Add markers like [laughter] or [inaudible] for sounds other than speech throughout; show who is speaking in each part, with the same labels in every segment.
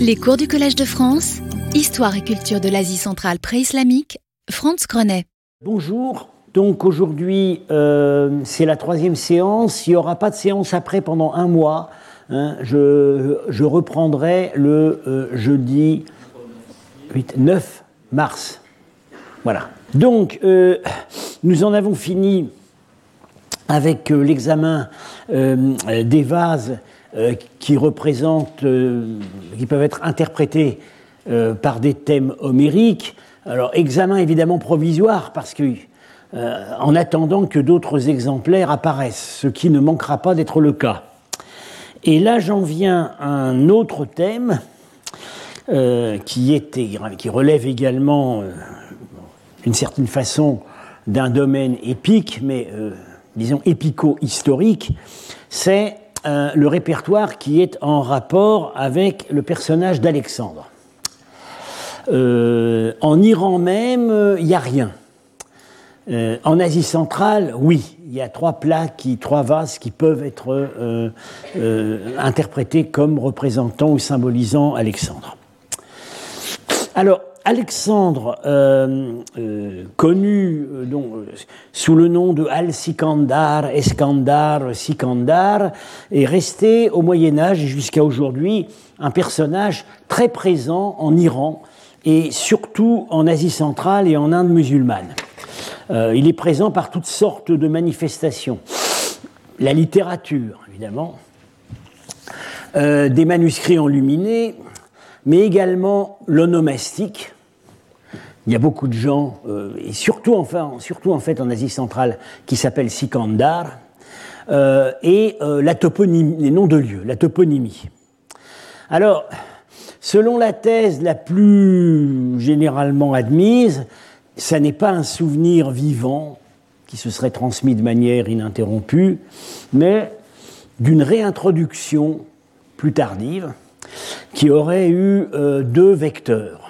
Speaker 1: Les cours du Collège de France, Histoire et culture de l'Asie centrale pré-islamique, Franz Grenet.
Speaker 2: Bonjour, donc aujourd'hui euh, c'est la troisième séance, il n'y aura pas de séance après pendant un mois. Hein. je, reprendrai le euh, jeudi 8, 9 mars. Voilà. Donc euh, nous en avons fini avec l'examen des vases qui représentent, euh, qui peuvent être interprétés euh, par des thèmes homériques. Alors, examen évidemment provisoire, parce que en attendant que d'autres exemplaires apparaissent, ce qui ne manquera pas d'être le cas. Et là, j'en viens à un autre thème qui, était, qui relève également, d'une certaine façon, d'un domaine épique, mais disons épico-historique, c'est euh, le répertoire qui est en rapport avec le personnage d'Alexandre. Euh, en Iran même, il n'y a rien. Euh, en Asie centrale, oui, il y a trois plats, qui, trois vases qui peuvent être interprétés comme représentant ou symbolisant Alexandre. Alors, Alexandre, euh, euh, connu euh, sous le nom de Al-Sikandar, Eskandar, Sikandar, est resté au Moyen Âge jusqu'à aujourd'hui un personnage très présent en Iran et surtout en Asie centrale et en Inde musulmane. il est présent par toutes sortes de manifestations. La littérature, évidemment, des manuscrits enluminés, mais également l'onomastique, il y a beaucoup de gens, euh, et surtout, enfin, surtout en fait en Asie centrale, qui s'appellent Sikandar, euh, et euh, la les noms de lieux, la toponymie. Alors, selon la thèse la plus généralement admise, ça n'est pas un souvenir vivant qui se serait transmis de manière ininterrompue, mais d'une réintroduction plus tardive qui aurait eu deux vecteurs.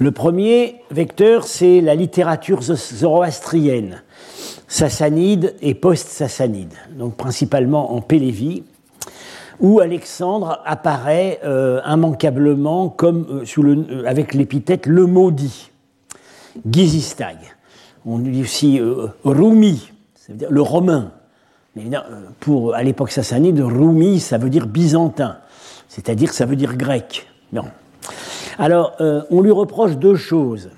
Speaker 2: Le premier vecteur, c'est la littérature zoroastrienne, sassanide et post-sassanide, donc principalement en Pélévie, où Alexandre apparaît euh, immanquablement euh, euh, avec l'épithète le maudit, Gizistag. On dit aussi Rumi, ça veut dire le romain. Pour, à l'époque sassanide, Rumi, ça veut dire byzantin, c'est-à-dire ça veut dire grec. Non. Alors, euh, on lui reproche deux choses.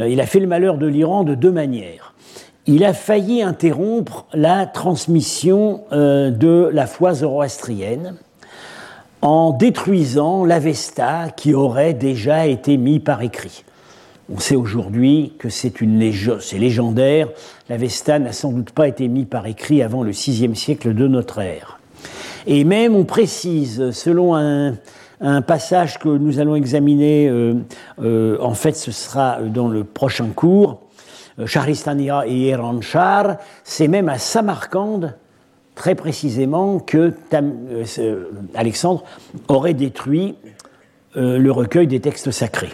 Speaker 2: Euh, il a fait le malheur de l'Iran de deux manières. Il a failli interrompre la transmission euh, de la foi zoroastrienne en détruisant l'Avesta qui aurait déjà été mis par écrit. On sait aujourd'hui que c'est légendaire. L'Avesta n'a sans doute pas été mis par écrit avant le VIe siècle de notre ère. Et même on précise, selon un, un passage que nous allons examiner, euh, euh, en fait ce sera dans le prochain cours, Charistania euh, et Eranchar, c'est même à Samarcande, très précisément, que Alexandre aurait détruit le recueil des textes sacrés.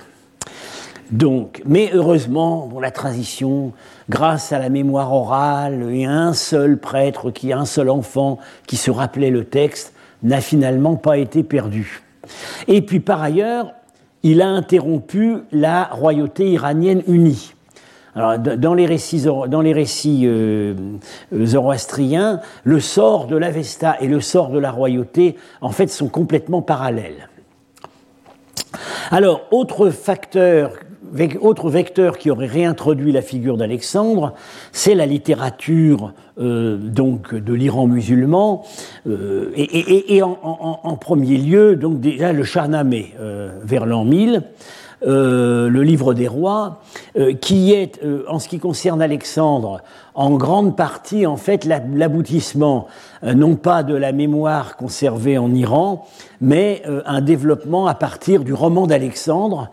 Speaker 2: Donc, mais heureusement, la transition, grâce à la mémoire orale et à un seul prêtre, qui, un seul enfant qui se rappelait le texte, n'a finalement pas été perdu. Et puis par ailleurs, il a interrompu la royauté iranienne unie. Alors, dans les récits, dans les récits euh, zoroastriens, le sort de l'Avesta et le sort de la royauté, en fait, sont complètement parallèles. Alors, autre facteur autre vecteur qui aurait réintroduit la figure d'Alexandre, c'est la littérature euh, donc de l'Iran musulman, euh, et, en, premier lieu, donc déjà le Shahnameh euh, vers l'an 1000, le livre des rois, qui est, en ce qui concerne Alexandre, en grande partie en fait l'aboutissement non pas de la mémoire conservée en Iran, mais un développement à partir du roman d'Alexandre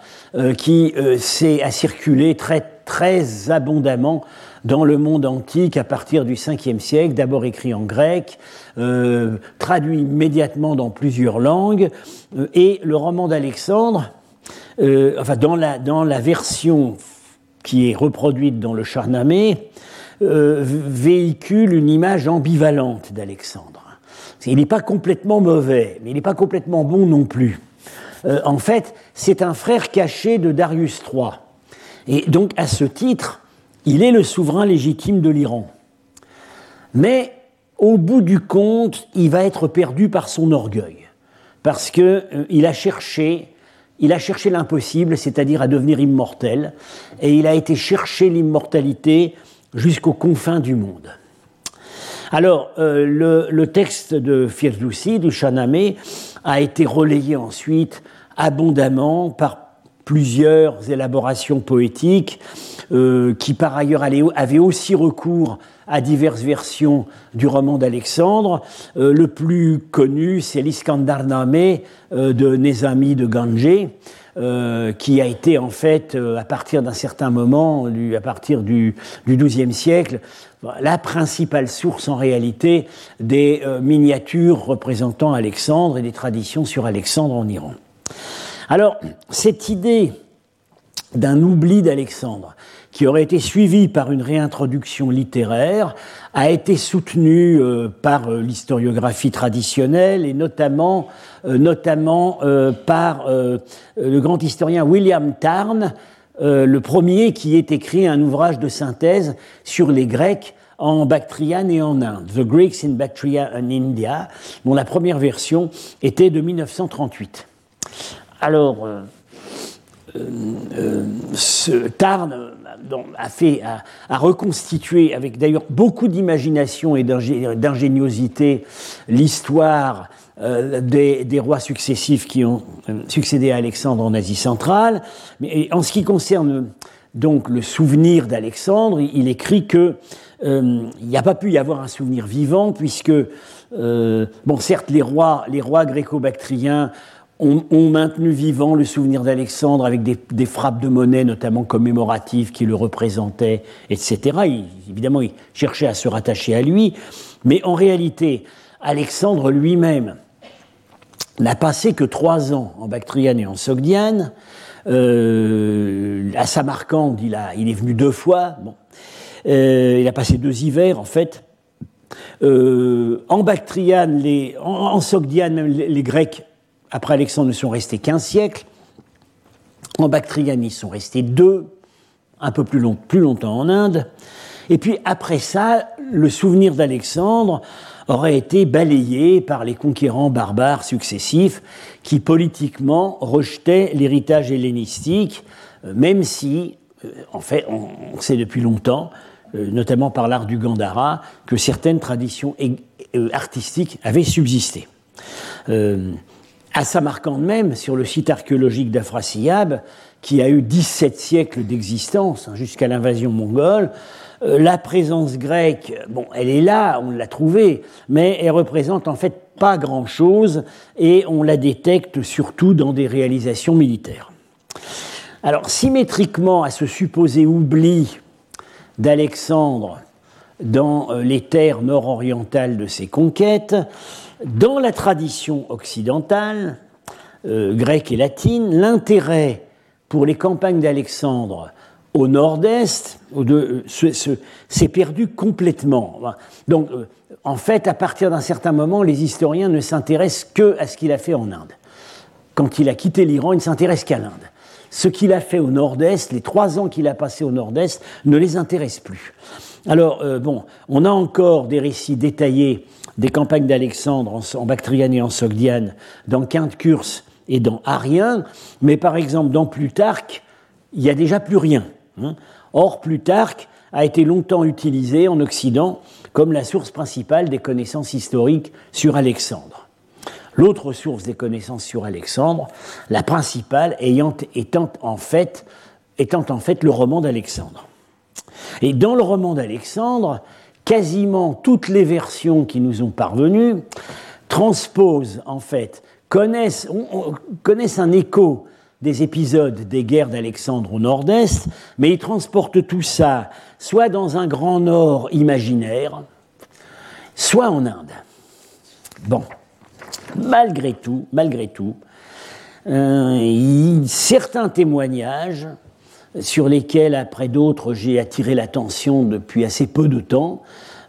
Speaker 2: qui s'est a circulé très très abondamment dans le monde antique à partir du 5e siècle, d'abord écrit en grec, euh, traduit immédiatement dans plusieurs langues, euh, et le roman d'Alexandre, euh, enfin dans la, dans la version qui est reproduite dans le Charnamé, véhicule une image ambivalente d'Alexandre. il n'est pas complètement mauvais, mais il n'est pas complètement bon non plus. Euh, en fait, c'est un frère caché de Darius III. Et donc, à ce titre, il est le souverain légitime de l'Iran. Mais, au bout du compte, il va être perdu par son orgueil. Parce qu'il euh, a cherché il a cherché l'impossible, c'est-à-dire à devenir immortel, et il a été chercher l'immortalité jusqu'aux confins du monde. Alors, euh, le, texte de Firdousi, du Shahnameh, a été relayé ensuite abondamment par plusieurs élaborations poétiques euh, qui par ailleurs avaient aussi recours à diverses versions du roman d'Alexandre. Euh, le plus connu, c'est l'Iskandar Nameh de Nezami de Ganjé, qui a été en fait, à partir d'un certain moment, à partir du XIIe siècle, la principale source en réalité des euh, miniatures représentant Alexandre et des traditions sur Alexandre en Iran. Alors, cette idée d'un oubli d'Alexandre, qui aurait été suivie par une réintroduction littéraire, a été soutenue euh, par euh, l'historiographie traditionnelle et notamment, notamment par le grand historien William Tarn, euh, le premier qui ait écrit un ouvrage de synthèse sur les Grecs en Bactriane et en Inde, The Greeks in Bactria and India, dont la première version était de 1938. Alors, euh, euh, ce Tarn a, fait, reconstitué, avec d'ailleurs beaucoup d'imagination et d'ingéniosité, l'histoire euh, des, rois successifs qui ont euh, succédé à Alexandre en Asie centrale. Mais en ce qui concerne donc le souvenir d'Alexandre, il, écrit que euh, il n'y a pas pu y avoir un souvenir vivant puisque bon certes les rois gréco-bactriens ont, maintenu vivant le souvenir d'Alexandre avec des, frappes de monnaie, notamment commémoratives, qui le représentaient, etc. évidemment, ils cherchaient à se rattacher à lui, mais en réalité, Alexandre lui-même n'a passé que trois ans en Bactriane et en Sogdiane. Euh, à Samarcande, il, il est venu deux fois. Bon. Euh, il a passé deux hivers, en fait. Euh, en Bactriane, en, Sogdiane, même les, Grecs, après Alexandre, ne sont restés qu'un siècle. En Bactriane, ils sont restés deux, un peu plus longtemps en Inde. Et puis après ça, le souvenir d'Alexandre aurait été balayé par les conquérants barbares successifs qui politiquement rejetaient l'héritage hellénistique, euh, même si, euh, en fait, on, sait depuis longtemps, euh, notamment par l'art du Gandhara, que certaines traditions artistiques avaient subsisté. À Samarcande même, sur le site archéologique d'Afrasiab, qui a eu 17 siècles d'existence hein, jusqu'à l'invasion mongole, euh, la présence grecque, bon, elle est là, on l'a trouvée, mais elle représente en fait pas grand-chose et on la détecte surtout dans des réalisations militaires. Alors, symétriquement à ce supposé oubli d'Alexandre dans euh, les terres nord-orientales de ses conquêtes, dans la tradition occidentale, euh, grecque et latine, l'intérêt pour les campagnes d'Alexandre au nord-est, s'est perdu complètement. Donc, euh, en fait, à partir d'un certain moment, les historiens ne s'intéressent que à ce qu'il a fait en Inde. Quand il a quitté l'Iran, il ne s'intéresse qu'à l'Inde. Ce qu'il a fait au nord-est, les trois ans qu'il a passé au nord-est, ne les intéresse plus. Alors, euh, bon, on a encore des récits détaillés des campagnes d'Alexandre en, Bactriane et en Sogdiane, dans Quinte Curse et dans Arien, mais par exemple dans Plutarque, il n'y a déjà plus rien. Hein. Or, Plutarque a été longtemps utilisé en Occident comme la source principale des connaissances historiques sur Alexandre. L'autre source des connaissances sur Alexandre, la principale ayant, étant en fait le roman d'Alexandre. Et dans le roman d'Alexandre, quasiment toutes les versions qui nous ont parvenues transposent en fait, connaissent, un écho des épisodes des guerres d'Alexandre au nord-est, mais il transporte tout ça soit dans un grand nord imaginaire, soit en Inde. Bon, malgré tout, malgré tout, euh, certains témoignages sur lesquels, après d'autres, j'ai attiré l'attention depuis assez peu de temps,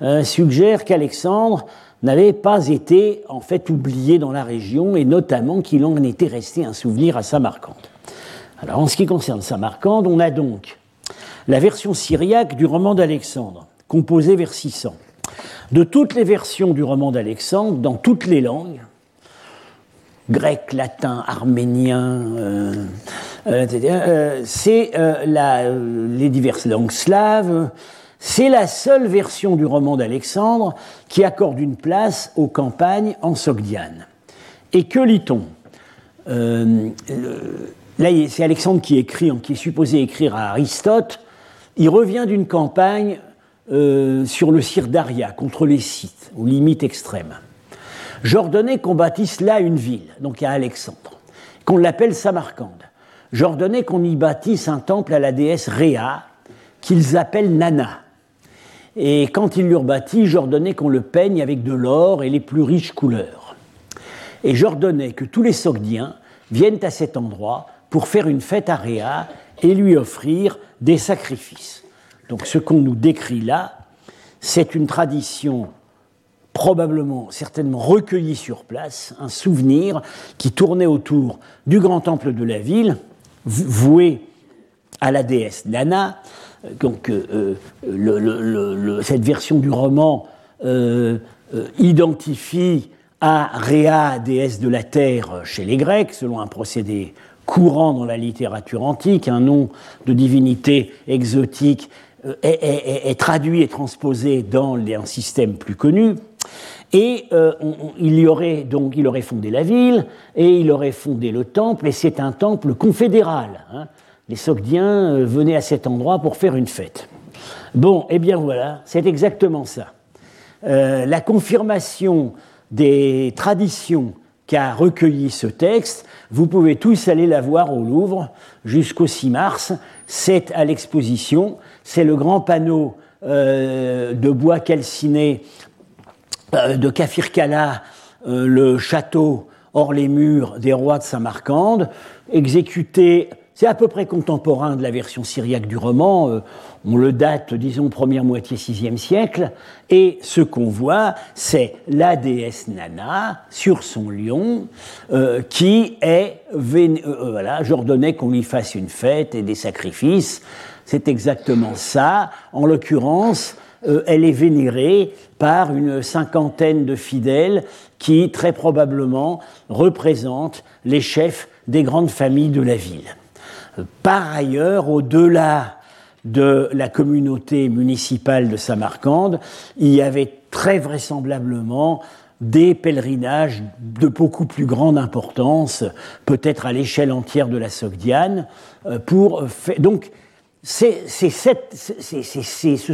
Speaker 2: euh, suggèrent qu'Alexandre n'avaient pas été en fait oubliés dans la région et notamment qu'il en était resté un souvenir à Samarcande. Alors en ce qui concerne Samarcande, on a donc la version syriaque du roman d'Alexandre, composée vers 600. De toutes les versions du roman d'Alexandre, dans toutes les langues, grec, latin, arménien, euh, euh, euh, c'est les diverses langues slaves, c'est la seule version du roman d'Alexandre qui accorde une place aux campagnes en Sogdiane. Et que lit-on? Là, c'est Alexandre qui écrit, qui est supposé écrire à Aristote. Il revient d'une campagne sur le Daria, contre les Scythes, aux limites extrêmes. J'ordonnais qu'on bâtisse là une ville, donc à Alexandre, qu'on l'appelle Samarcande. J'ordonnais qu'on y bâtisse un temple à la déesse Réa, qu'ils appellent Nana. Et quand ils l'eurent bâti, j'ordonnais qu'on le peigne avec de l'or et les plus riches couleurs. Et j'ordonnais que tous les Sogdiens viennent à cet endroit pour faire une fête à Réa et lui offrir des sacrifices. Donc ce qu'on nous décrit là, c'est une tradition probablement, certainement recueillie sur place, un souvenir qui tournait autour du grand temple de la ville, voué à la déesse Nana. Donc euh, euh, cette version du roman euh, identifie à Réa, déesse de la terre chez les Grecs, selon un procédé courant dans la littérature antique, un nom de divinité exotique euh, est, traduit et transposé dans un système plus connu. Et euh, il y aurait donc, il aurait fondé la ville et il aurait fondé le temple, et c'est un temple confédéral. Hein. Les Sogdiens euh, venaient à cet endroit pour faire une fête. Bon, eh bien voilà, c'est exactement ça. la confirmation des traditions qu'a recueilli ce texte vous pouvez tous aller la voir au Louvre jusqu'au 6 mars. C'est à l'exposition. C'est le grand panneau euh, de bois calciné euh, de Kafirkala, euh, le château hors les murs des rois de Samarcande, exécuté c'est à peu près contemporain de la version syriaque du roman. Euh, on le date, disons, première moitié VIe siècle. Et ce qu'on voit, c'est la déesse Nana sur son lion, euh, qui est. Euh, voilà, j'ordonnais qu'on lui fasse une fête et des sacrifices. C'est exactement ça. En l'occurrence, elle est vénérée par une cinquantaine de fidèles qui, très probablement, représentent les chefs des grandes familles de la ville. Par ailleurs, au-delà de la communauté municipale de Samarcande, il y avait très vraisemblablement des pèlerinages de beaucoup plus grande importance, peut-être à l'échelle entière de la Sogdiane, euh, pour donc ce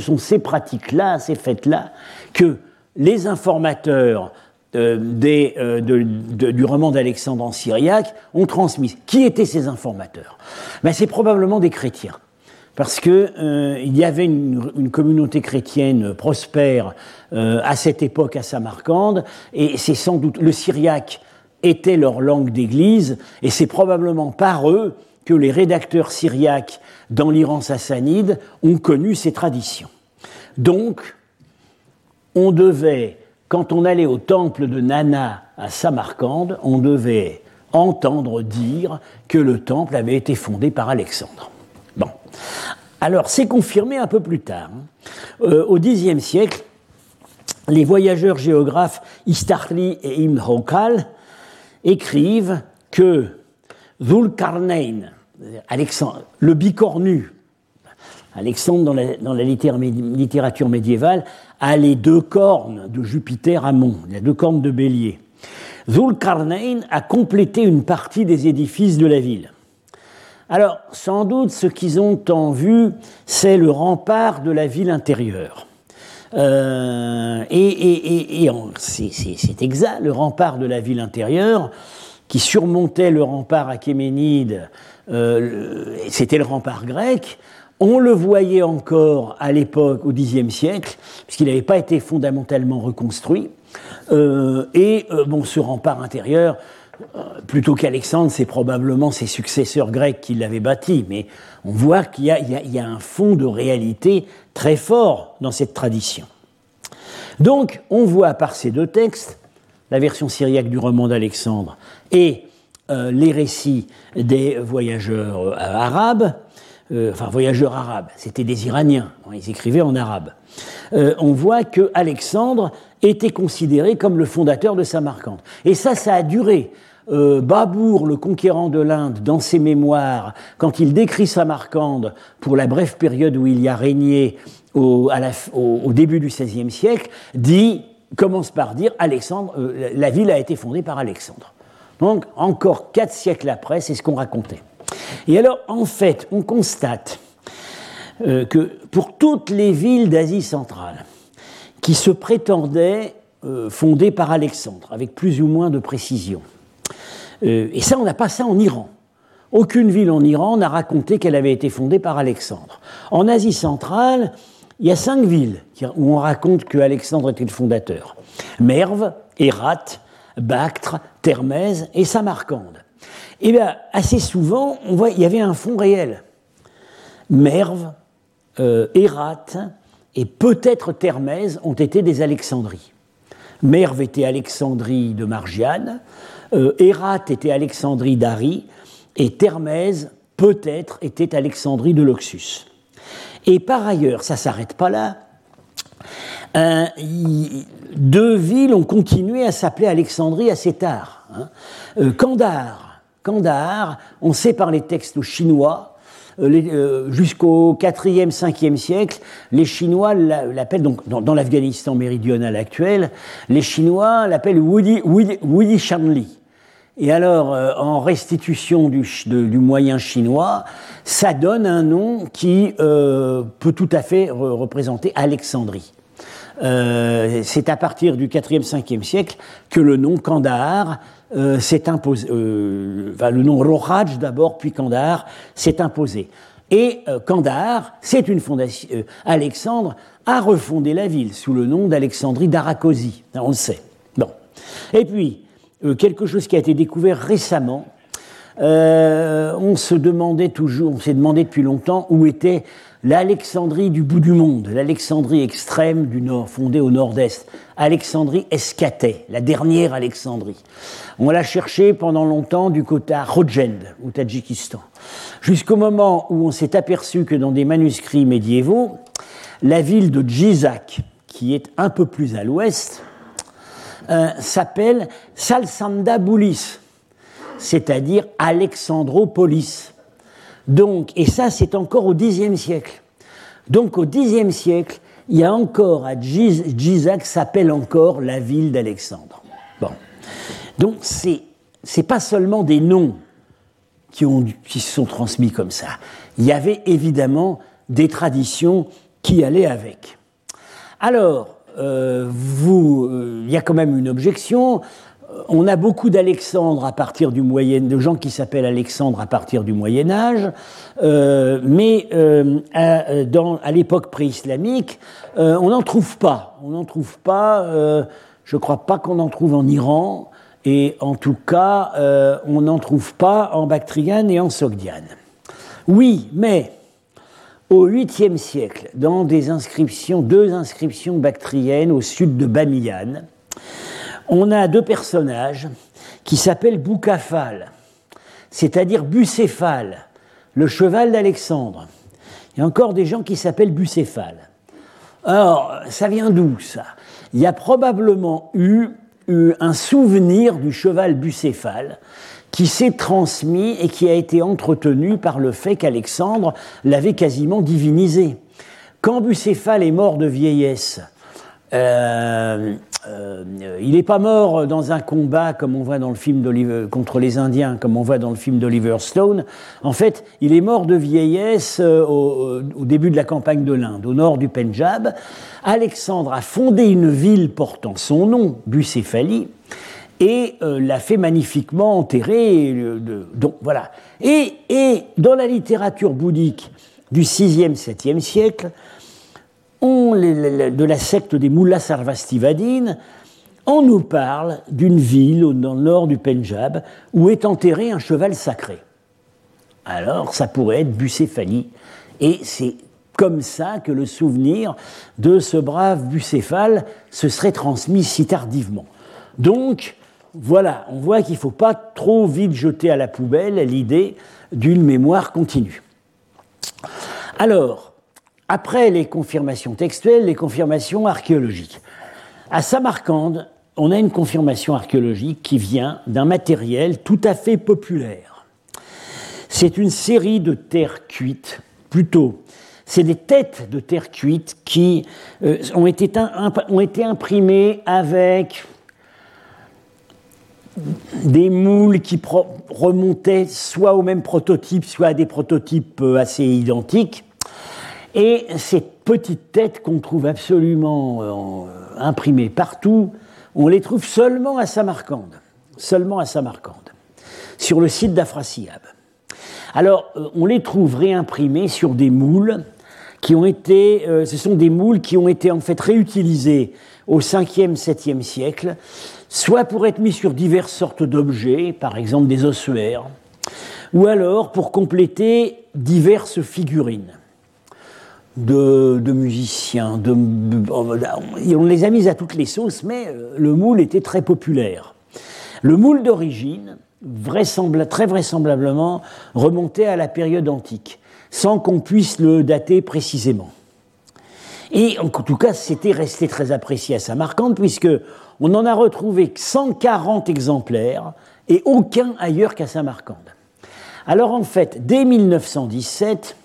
Speaker 2: sont ces pratiques-là, ces fêtes-là, que les informateurs euh, euh, du roman d'Alexandre en syriaque ont transmis. Qui étaient ces informateurs? Ben, C'est probablement des chrétiens. Parce qu'il euh, y avait une, communauté chrétienne prospère à cette époque à Samarcande, et c'est sans doute le syriaque était leur langue d'église, et c'est probablement par eux que les rédacteurs syriaques dans l'Iran sassanide ont connu ces traditions. Donc, on devait quand on allait au temple de Nana à Samarcande, on devait entendre dire que le temple avait été fondé par Alexandre. Bon. Alors, c'est confirmé un peu plus tard. Hein. Euh, au Xe siècle, les voyageurs géographes Istarli et Ibn Hawkal écrivent que Zulkarnain, Alexandre, le bicornu, Alexandre, dans la, littérature médiévale, a les deux cornes de Jupiter à Mont, les deux cornes de bélier. Zulkarnain a complété une partie des édifices de la ville. Alors, sans doute, ce qu'ils ont en vue, c'est le rempart de la ville intérieure. Euh, et c'est exact, le rempart de la ville intérieure, qui surmontait le rempart achéménide, euh, c'était le rempart grec, on le voyait encore à l'époque, au Xe siècle, puisqu'il n'avait pas été fondamentalement reconstruit. Euh, et euh, bon, ce rempart intérieur, euh, plutôt qu'Alexandre, c'est probablement ses successeurs grecs qui l'avaient bâti. Mais on voit qu'il y, a un fond de réalité très fort dans cette tradition. Donc, on voit par ces deux textes, la version syriaque du roman d'Alexandre et euh, les récits des voyageurs euh, arabes, euh, enfin voyageurs arabes, c'était des Iraniens, ils écrivaient en arabe. on voit que Alexandre était considéré comme le fondateur de Samarcande. Et ça, ça a duré. Babour, le conquérant de l'Inde, dans ses mémoires, quand il décrit Samarcande pour la brève période où il y a régné au, au début du XVIe siècle, dit, commence par dire Alexandre, la ville a été fondée par Alexandre. Donc, encore quatre siècles après, c'est ce qu'on racontait. Et alors, en fait, on constate euh, que pour toutes les villes d'Asie centrale qui se prétendaient euh, fondées par Alexandre, avec plus ou moins de précision, euh, et ça, on n'a pas ça en Iran. Aucune ville en Iran n'a raconté qu'elle avait été fondée par Alexandre. En Asie centrale, il y a cinq villes où on raconte que Alexandre était le fondateur. Merv, Hérat, Bactre, Thermèse et Samarcande. Eh bien, assez souvent, on voit il y avait un fond réel. Merve, euh, et peut-être Thermèse ont été des Alexandries. Merve était Alexandrie de Margiane, euh, était Alexandrie d'Ari, et Thermèse, peut-être, était Alexandrie de Loxus. Et par ailleurs, ça ne s'arrête pas là, euh, deux villes ont continué à s'appeler Alexandrie assez tard. Hein. Euh, Kandahar, on sait par les textes chinois, euh, jusqu'au 4e, 5e siècle, les Chinois l'appellent, donc dans, l'Afghanistan méridional actuel, les Chinois l'appellent Wudi, Wudi, Shanli. Et alors, en restitution du, du, moyen chinois, ça donne un nom qui peut tout à fait représenter Alexandrie. Euh, c'est à partir du 4e, 5e siècle que le nom Kandahar euh, s'est imposé. Euh, le nom Rohaj d'abord, puis Kandahar s'est imposé. Et Kandahar, c'est une fondation. Alexandre a refondé la ville sous le nom d'Alexandrie d'Arakosi. On le sait. Bon. Et puis, quelque chose qui a été découvert récemment, on se demandait toujours, on s'est demandé depuis longtemps où était l'Alexandrie du bout du monde, l'Alexandrie extrême du nord, fondée au nord-est, Alexandrie Escatée, la dernière Alexandrie. On l'a cherchée pendant longtemps du côté à Rojend, au Tadjikistan, jusqu'au moment où on s'est aperçu que dans des manuscrits médiévaux, la ville de Djizak, qui est un peu plus à l'ouest, euh, s'appelle Salsandaboulis, c'est-à-dire Alexandropolis. Donc, et ça, c'est encore au Xe siècle. Donc, au Xe siècle, il y a encore à Gizak s'appelle encore la ville d'Alexandre. Bon. Donc, c'est n'est pas seulement des noms qui, qui se sont transmis comme ça. Il y avait évidemment des traditions qui allaient avec. Alors, vous, euh, il y a quand même une objection on a beaucoup d'Alexandre à partir du Moyen, de gens qui s'appellent Alexandre à partir du Moyen Âge, euh, mais euh, à, l'époque pré-islamique, euh, on n'en trouve pas. On n'en trouve pas. je ne crois pas qu'on en trouve en Iran, et en tout cas, on n'en trouve pas en Bactriane et en Sogdiane. Oui, mais au 8e siècle, dans des inscriptions, deux inscriptions bactriennes au sud de Bamiyan, on a deux personnages qui s'appellent Boucafal, c'est-à-dire Bucéphale, le cheval d'Alexandre. Il y a encore des gens qui s'appellent Bucéphale. Alors, ça vient d'où ça? Il y a probablement eu, un souvenir du cheval Bucéphale qui s'est transmis et qui a été entretenu par le fait qu'Alexandre l'avait quasiment divinisé. Quand Bucéphale est mort de vieillesse, euh, euh, il n'est pas mort dans un combat comme on voit dans le film contre les Indiens, comme on voit dans le film d'Oliver Stone. En fait, il est mort de vieillesse euh, au, début de la campagne de l'Inde, au nord du Pendjab. Alexandre a fondé une ville portant son nom, Bucéphalie, et l'a fait magnifiquement enterrer. donc voilà. Et, dans la littérature bouddhique du 6e, 7e siècle, de la secte des Mullahs Sarvastivadin, on nous parle d'une ville dans le nord du Pendjab où est enterré un cheval sacré. Alors, ça pourrait être Bucéphalie, et c'est comme ça que le souvenir de ce brave Bucéphale se serait transmis si tardivement. Donc, voilà, on voit qu'il ne faut pas trop vite jeter à la poubelle l'idée d'une mémoire continue. Alors, après les confirmations textuelles, les confirmations archéologiques. À Samarcande, on a une confirmation archéologique qui vient d'un matériel tout à fait populaire. C'est une série de terres cuites, plutôt, c'est des têtes de terre cuite qui euh, ont, été ont été imprimées avec des moules qui remontaient soit au même prototype, soit à des prototypes euh, assez identiques. Et ces petites têtes qu'on trouve absolument euh, imprimées partout, on les trouve seulement à Samarcande, seulement à Samarcande, sur le site d'Afrasiab. Alors, euh, on les trouve réimprimés sur des moules qui ont été, ce sont des moules qui ont été en fait réutilisés au 5e, 7e siècle soit pour être mis sur diverses sortes d'objets, par exemple des ossuaires, ou alors pour compléter diverses figurines de, musiciens. De, on les a mises à toutes les sauces, mais euh, le moule était très populaire. Le moule d'origine, très vraisemblablement, remontait à la période antique, sans qu'on puisse le dater précisément. Et en tout cas, c'était resté très apprécié à Samarcande, puisque on en a retrouvé 140 exemplaires et aucun ailleurs qu'à Samarcande. Alors en fait, dès 1917,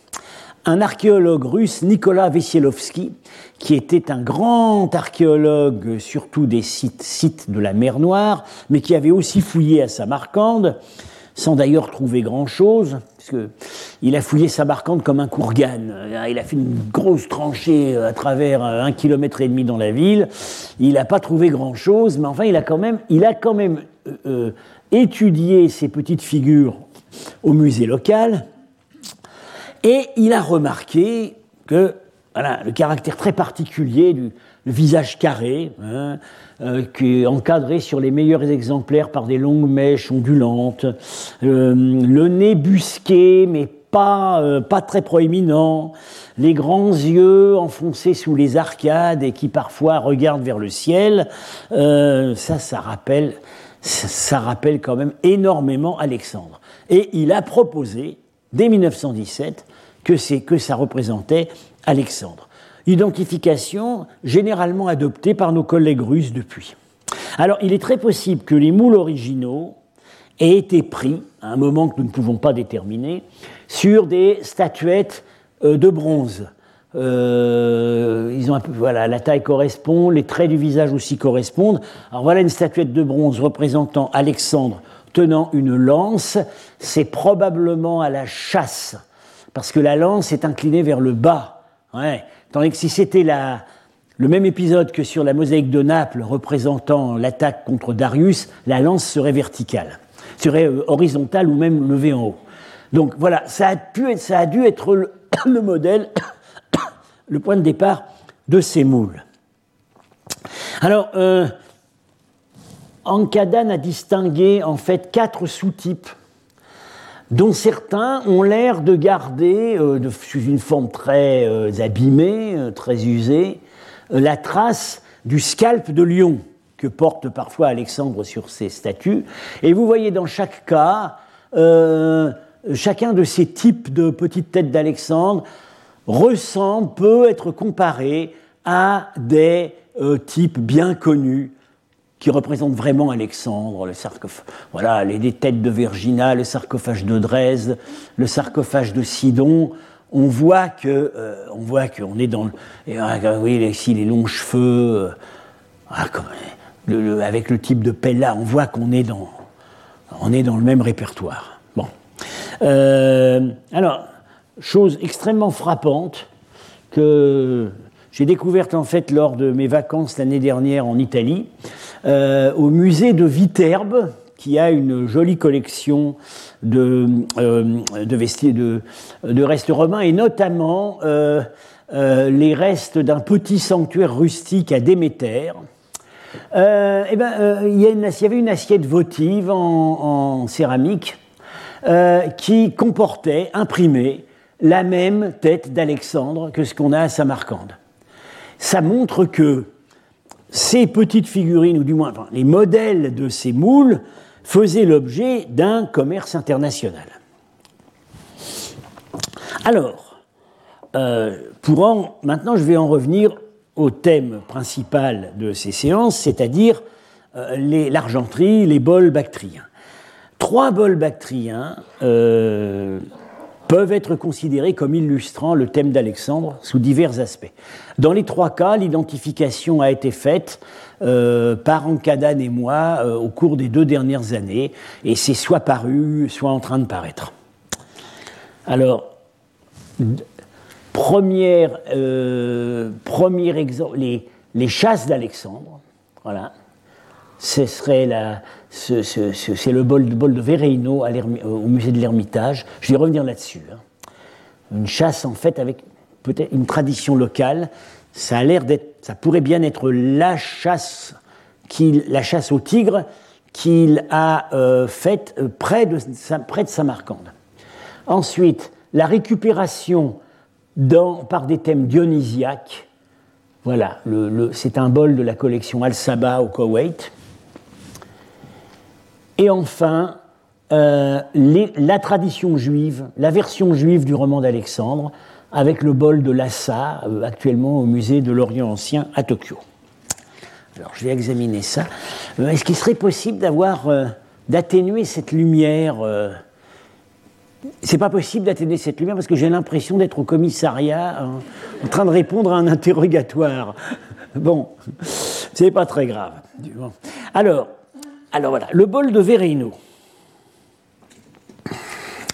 Speaker 2: un archéologue russe, Nicolas Vesielovski, qui était un grand archéologue, surtout des sites, de la mer Noire, mais qui avait aussi fouillé à Samarcande, sans d'ailleurs trouver grand-chose, il a fouillé Samarcande comme un courgan. Il a fait une grosse tranchée à travers un kilomètre et demi dans la ville. Il n'a pas trouvé grand-chose, mais enfin, il a quand même, il a quand même euh, euh, étudié ces petites figures au musée local. Et il a remarqué que voilà, le caractère très particulier du visage carré, hein, euh, qui est encadré sur les meilleurs exemplaires par des longues mèches ondulantes, euh, le nez busqué mais pas, euh, pas très proéminent, les grands yeux enfoncés sous les arcades et qui parfois regardent vers le ciel, ça, ça rappelle, ça rappelle quand même énormément Alexandre. Et il a proposé, dès 1917, que, que ça représentait Alexandre. Identification généralement adoptée par nos collègues russes depuis. Alors, il est très possible que les moules originaux aient été pris, à un moment que nous ne pouvons pas déterminer, sur des statuettes euh, de bronze. Euh, ils ont voilà, la taille correspond, les traits du visage aussi correspondent. Alors voilà une statuette de bronze représentant Alexandre tenant une lance. C'est probablement à la chasse, parce que la lance est inclinée vers le bas. Ouais. Tandis que si c'était le même épisode que sur la mosaïque de Naples représentant l'attaque contre Darius, la lance serait verticale, serait euh, horizontale ou même levée en haut. Donc voilà, ça a, pu ça a dû être le, [coughs] modèle, [coughs] le point de départ de ces moules. Alors, euh, Ankadan a distingué en fait quatre sous-types dont certains ont l'air de garder, euh, sous une forme très euh, abîmée, euh, très usée, la trace du scalp de lion que porte parfois Alexandre sur ses statues. Et vous voyez dans chaque cas, chacun de ces types de petites têtes d'Alexandre ressemble, peut être comparé à des types bien connus qui représente vraiment Alexandre, le voilà, les, têtes de Vergina, le sarcophage de Dresde, le sarcophage de Sidon. On voit que, euh, on voit qu'on est dans, le, oui, ici les longs cheveux, euh, ah, avec le type de pella, on voit qu'on est dans, on est dans le même répertoire. Bon, euh, alors, chose extrêmement frappante que j'ai découverte en fait lors de mes vacances l'année dernière en Italie. Euh, au musée de Viterbe, qui a une jolie collection de, euh, de, restes romains, et notamment euh, les restes d'un petit sanctuaire rustique à Déméter. Eh ben, il, y avait une assiette votive en, céramique qui comportait, imprimée, la même tête d'Alexandre que ce qu'on a à Samarcande. Ça montre que ces petites figurines, ou du moins les modèles de ces moules, faisaient l'objet d'un commerce international. Alors, euh, pour maintenant je vais en revenir au thème principal de ces séances, c'est-à-dire euh, l'argenterie, les bols bactriens. Trois bols bactriens euh, peuvent être considérés comme illustrant le thème d'Alexandre sous divers aspects. Dans les trois cas, l'identification a été faite euh, par Ankadan et moi euh, au cours des deux dernières années, et c'est soit paru, soit en train de paraître. Alors, première, premier exemple, les, les chasses d'Alexandre, voilà, ce serait c'est le bol, bol de Vereino au musée de l'Ermitage. Je vais revenir là-dessus. Hein. Une chasse en fait avec peut-être une tradition locale. Ça a l'air d'être, ça pourrait bien être la chasse, la chasse au tigre qu'il a euh, faite euh, près, de, près de Samarcande. Ensuite, la récupération par des thèmes dionysiaques. Voilà, c'est un bol de la collection Al-Saba au Koweït. Et enfin, euh, la tradition juive, la version juive du roman d'Alexandre, avec le bol de Lhasa, euh, actuellement au musée de l'Orient ancien à Tokyo. Alors je vais examiner ça. Euh, est-ce qu'il serait possible d'avoir, d'atténuer cette lumière c'est pas possible d'atténuer cette lumière parce que j'ai l'impression d'être au commissariat hein, en train de répondre à un interrogatoire. [laughs] Bon, c'est pas très grave. Alors, alors voilà, le bol de Verino.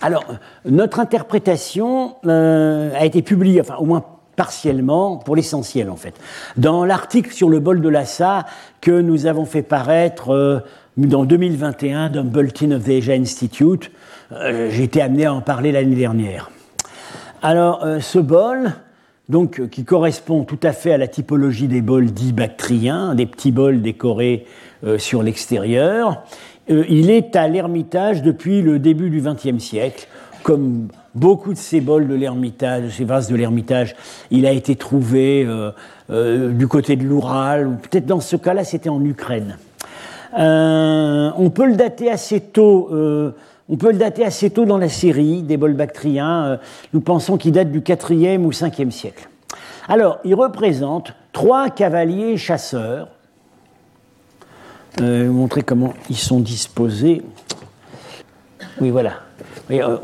Speaker 2: Alors, notre interprétation euh, a été publiée, enfin au moins partiellement, pour l'essentiel en fait, dans l'article sur le bol de Lhasa que nous avons fait paraître euh, dans 2021 dans Bulletin of the Asia Institute. Euh, j'ai été amené à en parler l'année dernière. Alors, ce bol, donc, qui correspond tout à fait à la typologie des bols dits bactriens, des petits bols décorés sur l'extérieur. Euh, il est à l'Ermitage depuis le début du XXe siècle. Comme beaucoup de ces bols de l'Ermitage, ces vases de l'Ermitage, il a été trouvé euh, du côté de l'Oural, ou peut-être dans ce cas-là, c'était en Ukraine. on peut le dater assez tôt. On peut le dater assez tôt dans la série des bols bactriens. Nous pensons qu'il date du 4e ou 5e siècle. Alors, il représente trois cavaliers chasseurs euh, vous montrer comment ils sont disposés. Oui, voilà. Euh,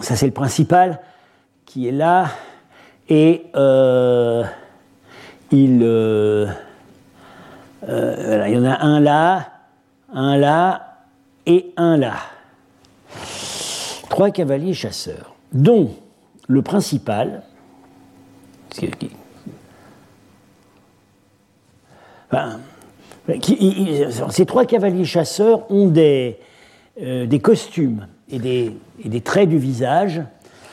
Speaker 2: ça, c'est le principal qui est là. Et euh, il, voilà, il y en a un là, un là et un là. Trois cavaliers chasseurs, dont le principal, enfin, ces trois cavaliers chasseurs ont des, euh, costumes et des, traits du visage.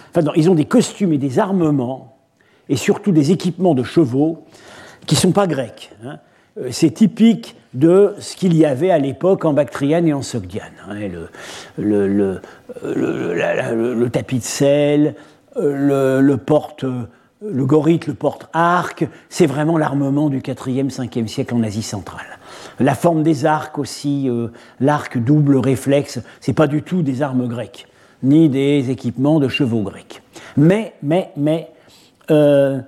Speaker 2: Enfin, non, ils ont des costumes et des armements, et surtout des équipements de chevaux qui ne sont pas grecs. Hein. Euh, c'est typique de ce qu'il y avait à l'époque en Bactriane et en Sogdiane. Le, tapis de sel, euh, le, porte le gorite, le porte-arc, c'est vraiment l'armement du 4e, 5e siècle en Asie centrale. La forme des arcs aussi, euh, l'arc double réflexe, c'est pas du tout des armes grecques, ni des équipements de chevaux grecs. Mais, mais, mais, euh,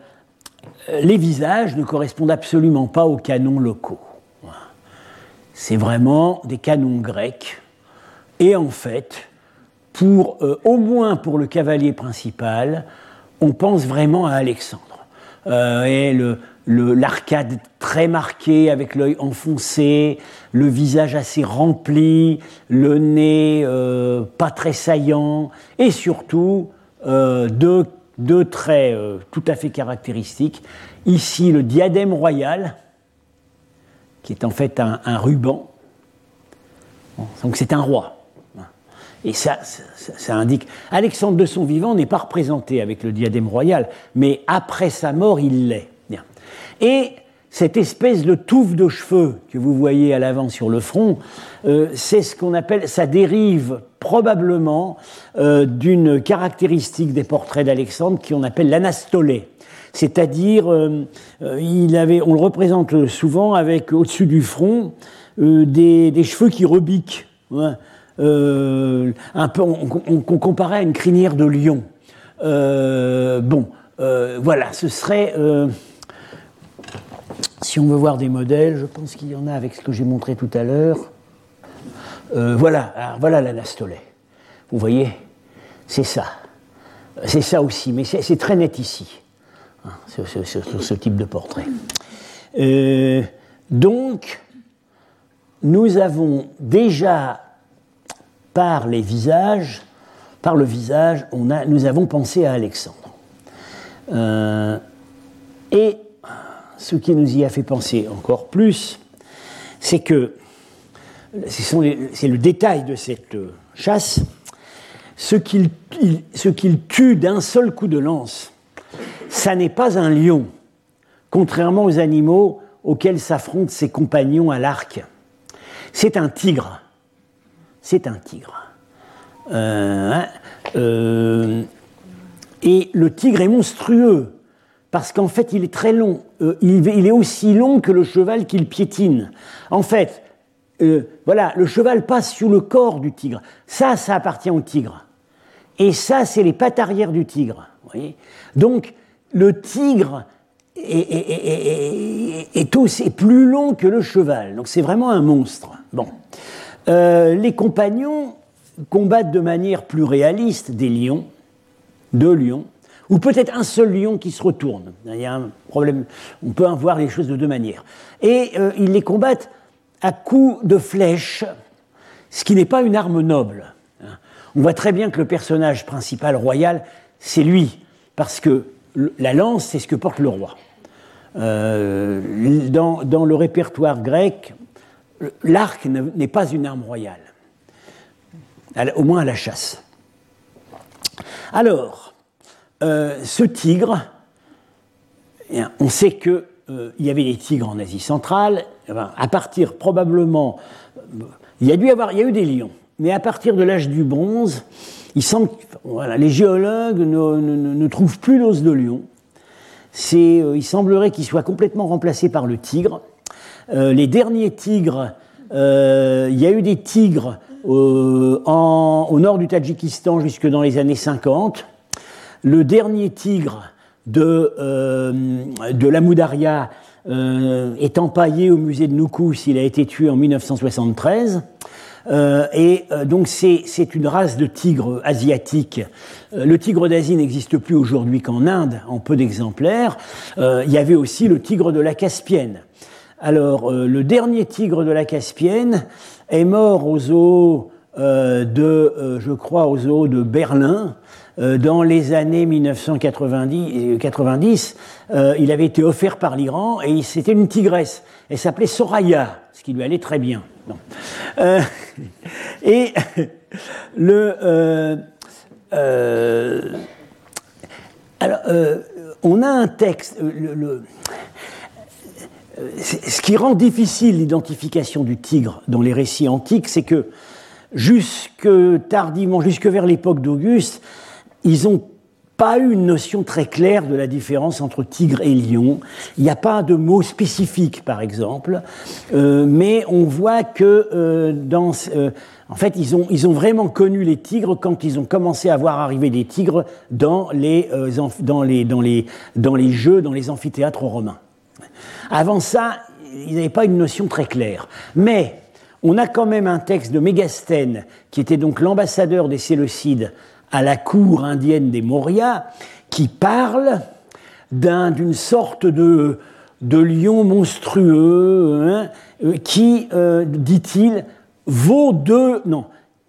Speaker 2: les visages ne correspondent absolument pas aux canons locaux. C'est vraiment des canons grecs. Et en fait, pour, euh, au moins pour le cavalier principal, on pense vraiment à Alexandre. et le, l'arcade très marquée avec l'œil enfoncé, le visage assez rempli, le nez euh, pas très saillant, et surtout euh, deux, traits euh, tout à fait caractéristiques. Ici, le diadème royal, qui est en fait un, ruban. Donc c'est un roi. Et ça, ça, indique. Alexandre de son vivant n'est pas représenté avec le diadème royal, mais après sa mort, il l'est. Et cette espèce de touffe de cheveux que vous voyez à l'avant sur le front, euh, c'est ce qu'on appelle, ça dérive probablement euh, d'une caractéristique des portraits d'Alexandre qu'on appelle l'anastolé. C'est-à-dire, euh, il avait, on le représente souvent avec au-dessus du front des, cheveux qui rebiquent. Un peu, on, comparait à une crinière de lion. bon, voilà, ce serait si on veut voir des modèles, je pense qu'il y en a avec ce que j'ai montré tout à l'heure. Euh, voilà, voilà l'anastolet. Vous voyez C'est ça. C'est ça aussi, mais c'est très net ici, hein, ce, type de portrait. Euh, donc, nous avons déjà, par les visages, par le visage, nous avons pensé à Alexandre. Euh, et ce qui nous y a fait penser encore plus, c'est que, c'est le détail de cette chasse, ce qu'il tue d'un seul coup de lance, ça n'est pas un lion, contrairement aux animaux auxquels s'affrontent ses compagnons à l'arc. C'est un tigre. C'est un tigre. Euh, hein, euh, et le tigre est monstrueux parce qu'en fait, il est très long. Euh, il, est aussi long que le cheval qu'il piétine. En fait, euh, voilà, le cheval passe sous le corps du tigre. Ça, ça appartient au tigre. Et ça, c'est les pattes arrière du tigre. Voyez Donc, le tigre est, est, plus long que le cheval. Donc, c'est vraiment un monstre. Bon. Euh, les compagnons combattent de manière plus réaliste des lions, deux lions, ou peut-être un seul lion qui se retourne. Il y a un problème, on peut en voir les choses de deux manières. Et euh, ils les combattent à coups de flèches, ce qui n'est pas une arme noble. On voit très bien que le personnage principal royal, c'est lui, parce que la lance, c'est ce que porte le roi. Euh, dans, dans, le répertoire grec, l'arc n'est pas une arme royale, au moins à la chasse. Alors, euh, ce tigre, eh on sait qu'il euh, y avait des tigres en Asie centrale. Eh ben, à partir probablement, il y a dû avoir, y a eu des lions, mais à partir de l'âge du bronze, les géologues ne, trouvent plus l'os de lion. Euh, il semblerait qu'il soit complètement remplacé par le tigre. les derniers tigres, il y a eu des tigres au nord du Tadjikistan jusque dans les années 50. Le dernier tigre de, euh, de l'Amoudaria euh, est empaillé au musée de Noukous. Il a été tué en 1973. Euh, et donc c'est une race de tigre asiatique. le tigre d'Asie n'existe plus aujourd'hui qu'en Inde, en peu d'exemplaires. il y avait aussi le tigre de la Caspienne. Alors le dernier tigre de la Caspienne est mort aux zoo zoo de Berlin euh, dans les années 1990, 90, euh, il avait été offert par l'Iran et c'était une tigresse. Elle s'appelait Soraya, ce qui lui allait très bien. Euh, [laughs] et [laughs] le. alors, on a un texte. Ce qui rend difficile l'identification du tigre dans les récits antiques, c'est que jusque tardivement, jusque vers l'époque d'Auguste, ils n'ont pas eu une notion très claire de la différence entre tigre et lion. Il n'y a pas de mot spécifique, par exemple, euh, mais on voit que euh, euh, en fait, ils ont, vraiment connu les tigres quand ils ont commencé à voir arriver des tigres dans les, jeux, dans les amphithéâtres romains. Avant ça, ils n'avaient pas une notion très claire. Mais on a quand même un texte de Mégastène, qui était donc l'ambassadeur des Séleucides à la cour indienne des Maurya, qui parle d'une sorte de, lion monstrueux hein, euh, qui, euh, dit-il, vaut deux, non,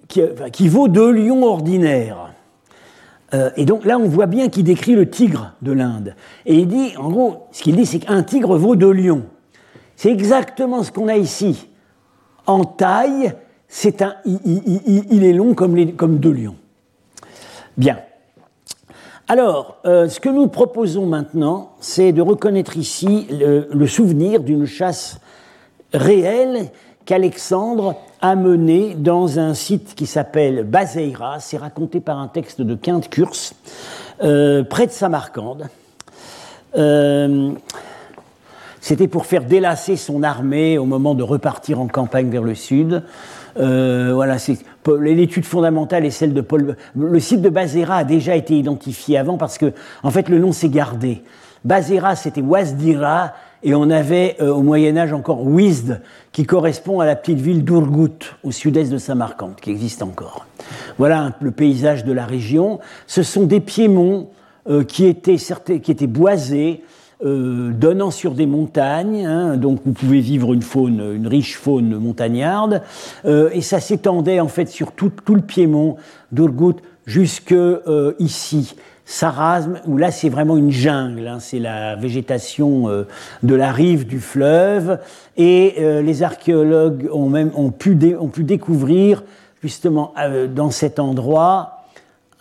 Speaker 2: qui, qui, vaut deux lions ordinaires. Euh, et donc là, on voit bien qu'il décrit le tigre de l'Inde. Et il dit, en gros, ce qu'il dit, c'est qu'un tigre vaut deux lions. C'est exactement ce qu'on a ici. En taille, c'est un, il, est long comme, comme deux lions. Bien. Alors, euh, ce que nous proposons maintenant, c'est de reconnaître ici le, souvenir d'une chasse réelle qu'Alexandre a menée dans un site qui s'appelle Bazeira, c'est raconté par un texte de Quinte Curse, euh, près de Samarcande. Euh, c'était pour faire délasser son armée au moment de repartir en campagne vers le sud. Euh, voilà, c'est l'étude fondamentale est celle de Paul. Le site de Bazera a déjà été identifié avant parce que, en fait, le nom s'est gardé. Bazera, c'était Wasdira, et on avait euh, au Moyen Âge encore Ouizd, qui correspond à la petite ville d'Ourgout, au sud-est de Samarcande, qui existe encore. Voilà le paysage de la région. Ce sont des piémonts euh, qui, étaient certes, qui étaient boisés, euh, donnant sur des montagnes. Hein. Donc vous pouvez vivre une faune, une riche faune montagnarde. Euh, et ça s'étendait en fait sur tout, le Piémont d'Urgut jusque euh, ici. Sarasme, où là c'est vraiment une jungle, hein. c'est la végétation de la rive du fleuve, et les archéologues ont même ont pu, découvrir justement dans cet endroit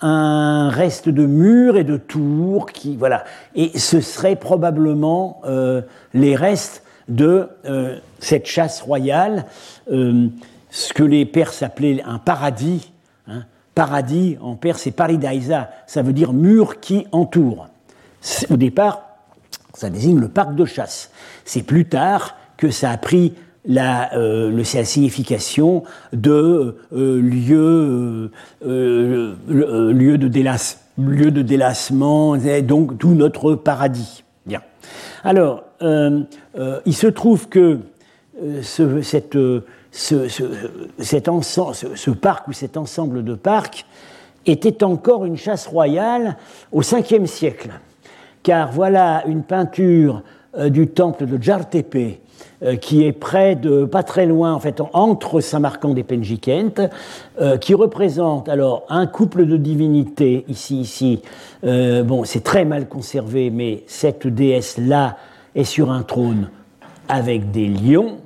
Speaker 2: un reste de murs et de tours qui voilà. Et ce serait probablement euh, les restes de euh, cette chasse royale euh, ce que les Perses appelaient un paradis hein, paradis en perse c'est paridaisa ça veut dire mur qui entoure. Au départ ça désigne le parc de chasse. C'est plus tard que ça a pris euh, la, signification de euh, lieu, euh, lieu, de lieu de délassement, donc tout notre paradis. Bien. Alors, il se trouve que ce, cet ensemble, ce, parc ou cet ensemble de parcs était encore une chasse royale au 5e siècle, car voilà une peinture du temple de Jartepe, euh, qui est près de, pas très loin en fait, entre Saint-Marcand et Penjikent, euh, qui représente alors un couple de divinités ici, ici. Euh, bon, c'est très mal conservé, mais cette déesse là est sur un trône avec des lions.